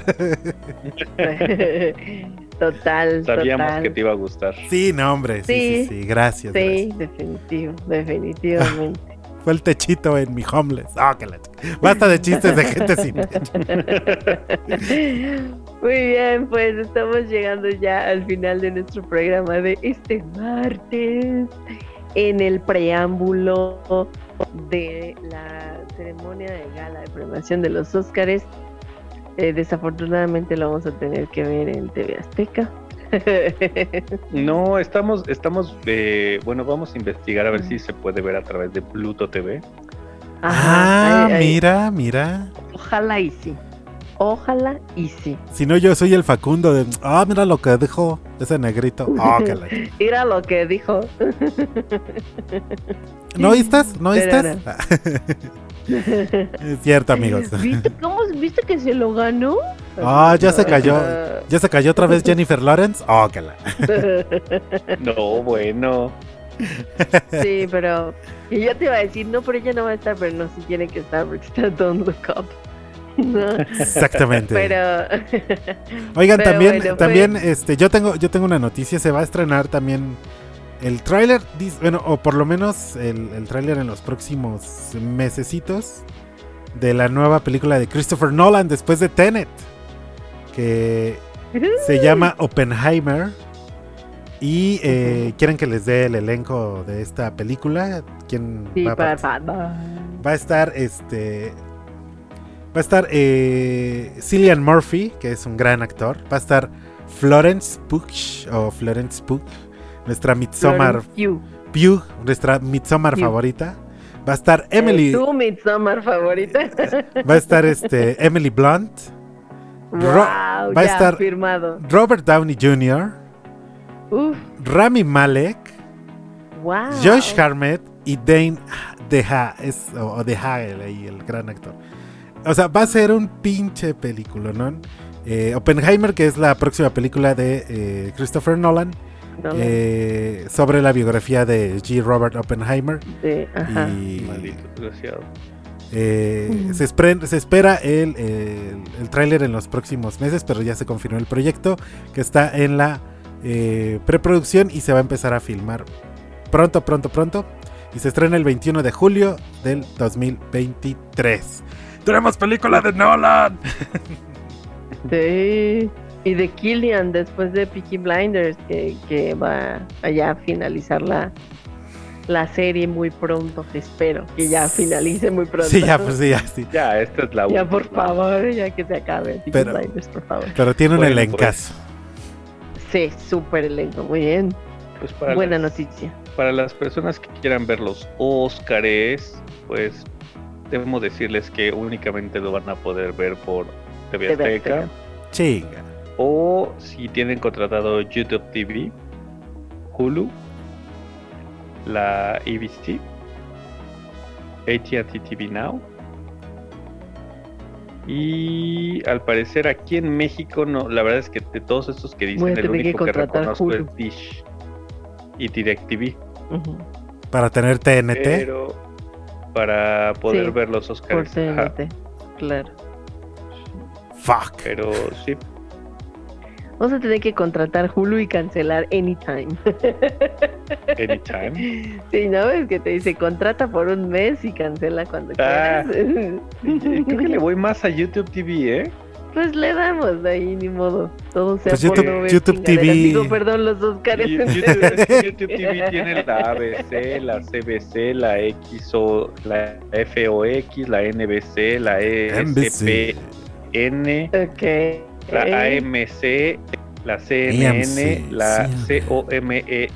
total, Sabíamos total. que te iba a gustar. sí, no, hombre. Sí, sí, Sí. sí. Gracias. Sí, definitivo, definitivamente. gracias. (laughs) Fue el techito en mi homeless. Ah, que la ch- Basta de chistes de gente sin techo. (laughs) Muy bien, pues estamos llegando ya al final de nuestro programa de este martes. En el preámbulo de la ceremonia de gala de premiación de los Óscares. Eh, desafortunadamente lo vamos a tener que ver en TV Azteca. (laughs) No, estamos, estamos, eh, bueno, vamos a investigar a ver si se puede ver a través de Pluto TV. Ah, ahí- ahí. mira, mira. Ojalá y sí. Ojalá y sí. Si no, yo soy el Facundo de. Ah, mira lo que dijo ese negrito. (laughs) Ah, que la ch- Mira lo que dijo. ¿No oístas? ¿No oístas? (laughs) es cierto, amigos. ¿Viste (laughs) cómo viste que se lo ganó? Ah, ya se cayó. Ya se cayó otra vez Jennifer Lawrence. Oh, que la. (laughs) No, bueno. sí, pero. Y yo te iba a decir, no, pero ella no va a estar, pero no, si tiene que estar porque está Don't Look Up. No. Exactamente. Pero. Oigan, (laughs) pero también, bueno, también, este, yo tengo, yo tengo una noticia. Se va a estrenar también el tráiler, bueno, o por lo menos el, el tráiler en los próximos mesecitos de la nueva película de Christopher Nolan después de Tenet, que se llama Oppenheimer. Y eh, quieren que les dé el elenco de esta película. ¿Quién Sí, a. Va a estar este. Va a estar eh, Cillian Murphy, que es un gran actor. Va a estar Florence Pugh o Florence Pugh, nuestra Midsommar. Pugh, nuestra Midsommar favorita. Va a estar Emily, tu Midsommar favorita. va a estar este Emily Blunt, wow, va a ya, estar- firmado. Robert Downey Jr., Uf, Rami Malek, wow. Josh Hartnett y Dane DeHa, es, o, DeHa, el, ahí, el gran actor. O sea, va a ser un pinche película, ¿no? Eh, Oppenheimer, que es la próxima película de eh, Christopher Nolan, No, eh, sobre la biografía de G. Robert Oppenheimer. de- ajá. Y Maldito desgraciado. eh, se, espera el, el, el tráiler en los próximos meses, pero ya se confirmó el proyecto, que está en la eh, preproducción y se va a empezar a filmar pronto, pronto, pronto. Y se estrena el 21 de julio del 2023. ¡Tenemos película de Nolan! Sí. Y de Killian después de Peaky Blinders, que, que va allá a finalizar la, la serie muy pronto, espero que ya finalice muy pronto. Sí, ya, pues sí, ya, sí. Ya, esta es la Ya, última. por favor, ya que se acabe Peaky Pero- Blinders, por favor. Pero tiene un Bueno, elencazo. Sí, súper elenco, muy bien. Pues para Buena las- noticia. Para las personas que quieran ver los Óscares, pues debemos decirles que únicamente lo van a poder ver por TV TV Azteca. Azteca. Chinga. O si tienen contratado YouTube TV, Hulu, la ABC, AT&T TV Now. Y al parecer aquí en México, no, la verdad es que de todos estos que dicen, el que único que, contratar reconozco Hulu. es Dish y DirecTV. Para tener TNT. Pero para poder Sí, ver los Por Oscars. ajá, TNT, claro. Fuck. pero sí, Vamos a tener que contratar Hulu y cancelar anytime. anytime. (laughs) Sí, ¿no? Es que te dice contrata por un mes y cancela cuando Ah. quieras. Creo que le voy más a YouTube TV, ¿eh? Pues le damos de ahí, ni modo. Todo sea Pues por YouTube- no YouTube. TV. Digo, perdón, los Oscars. Y- YouTube, YouTube TV tiene la ABC, la CBC, la XO, la FOX, la NBC, la. ESPN, ok. La AMC, la CNN, AMC, la sí. COMEDY,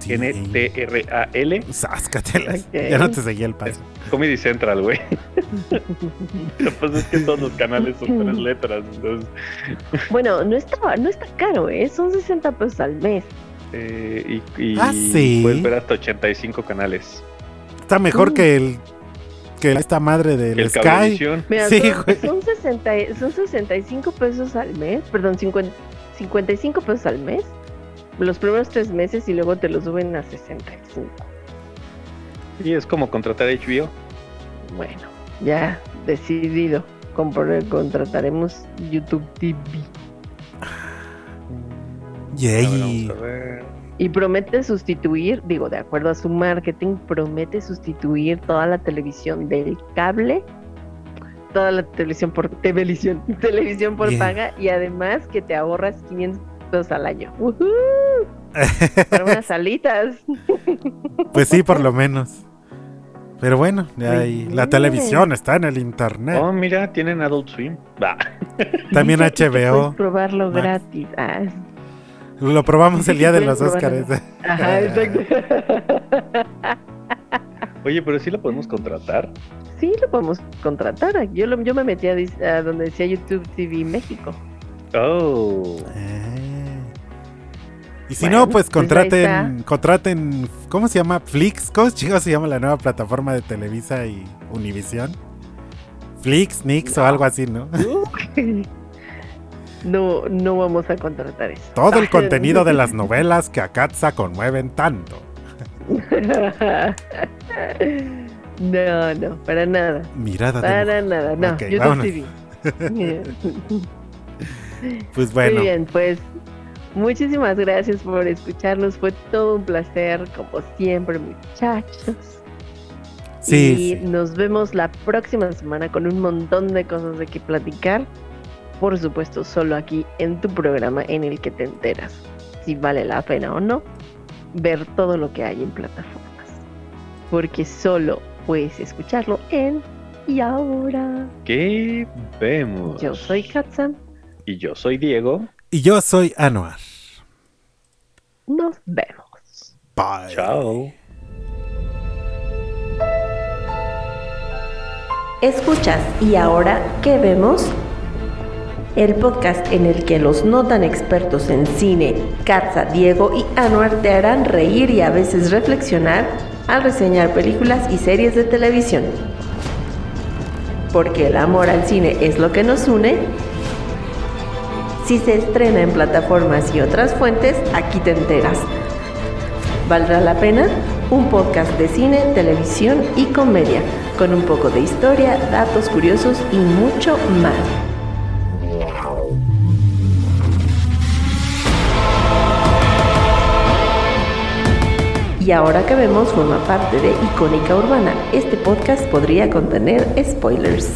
CNTRAL, Sáscatelas. Ok. Ya no te seguía el paso. Comedy Central, güey. (laughs) Pero pues es que todos los canales son tres letras, entonces... Bueno, no está, no está caro, ¿eh? Son 60 pesos al mes. Eh, y y Ah, sí. puedes ver hasta 85 canales. Está mejor que el. Que esta madre del El Sky. Mira, Sí, son, güey. son 60, y- son 65 pesos al mes, perdón, 50 55 pesos al mes, los primeros tres meses y luego te lo suben a 65. Y es como contratar HBO. Bueno, ya decidido, comprar- contrataremos YouTube TV. A ver, Yay. vamos a ver. Y promete sustituir, digo, de acuerdo a su marketing, promete sustituir toda la televisión del cable, toda la televisión por (laughs) televisión, televisión por Bien. paga y además que te ahorras 500 pesos al año. ¡Uhú! Para unas (laughs) alitas. Pues sí, por lo menos. Pero bueno, hay- la televisión está en el internet. Oh, mira, tienen Adult Swim. Va. También HBO. Puedes probarlo Max. gratis. Ah, Lo probamos el día de los. Óscares. ajá, exacto. Oye, pero sí la podemos contratar. Sí, lo podemos contratar. Yo, lo- yo me metí a, donde decía YouTube TV México. Oh. Ah. Y si Bueno, no, pues pues contraten, contraten, ¿cómo se llama? Flix, ¿cómo chicos se llama la nueva plataforma de Televisa y Univisión? Flix, Nix o algo así, ¿no? No, no vamos a contratar eso. Todo el (laughs) contenido de las novelas que a Katza conmueven tanto. (laughs) No, no, para nada. Mirada de Para nada, no. Ok, yo vámonos. te. (laughs) Pues bueno, Muy bien, pues muchísimas gracias por escucharnos. Fue todo un placer, como siempre, muchachos. sí, y sí. nos vemos la próxima semana con un montón de cosas de que platicar. Por supuesto, solo aquí en tu programa en el que te enteras si vale la pena o no ver todo lo que hay en plataformas. Porque solo puedes escucharlo en y ahora. ¿Qué vemos? Yo soy Katsan. Y yo soy Diego. Y yo soy Anuar. Nos vemos. Bye. Chao. Escuchas y ahora, ¿qué vemos? El podcast en el que los no tan expertos en cine, Katza, Diego y Anuar te harán reír y a veces reflexionar al reseñar películas y series de televisión. Porque el amor al cine es lo que nos une. Si se estrena en plataformas y otras fuentes, aquí te enteras. ¿Valdrá la pena? Un podcast de cine, televisión y comedia, con un poco de historia, datos curiosos y mucho más. Y ahora que vemos forma parte de Icónica Urbana, este podcast podría contener spoilers.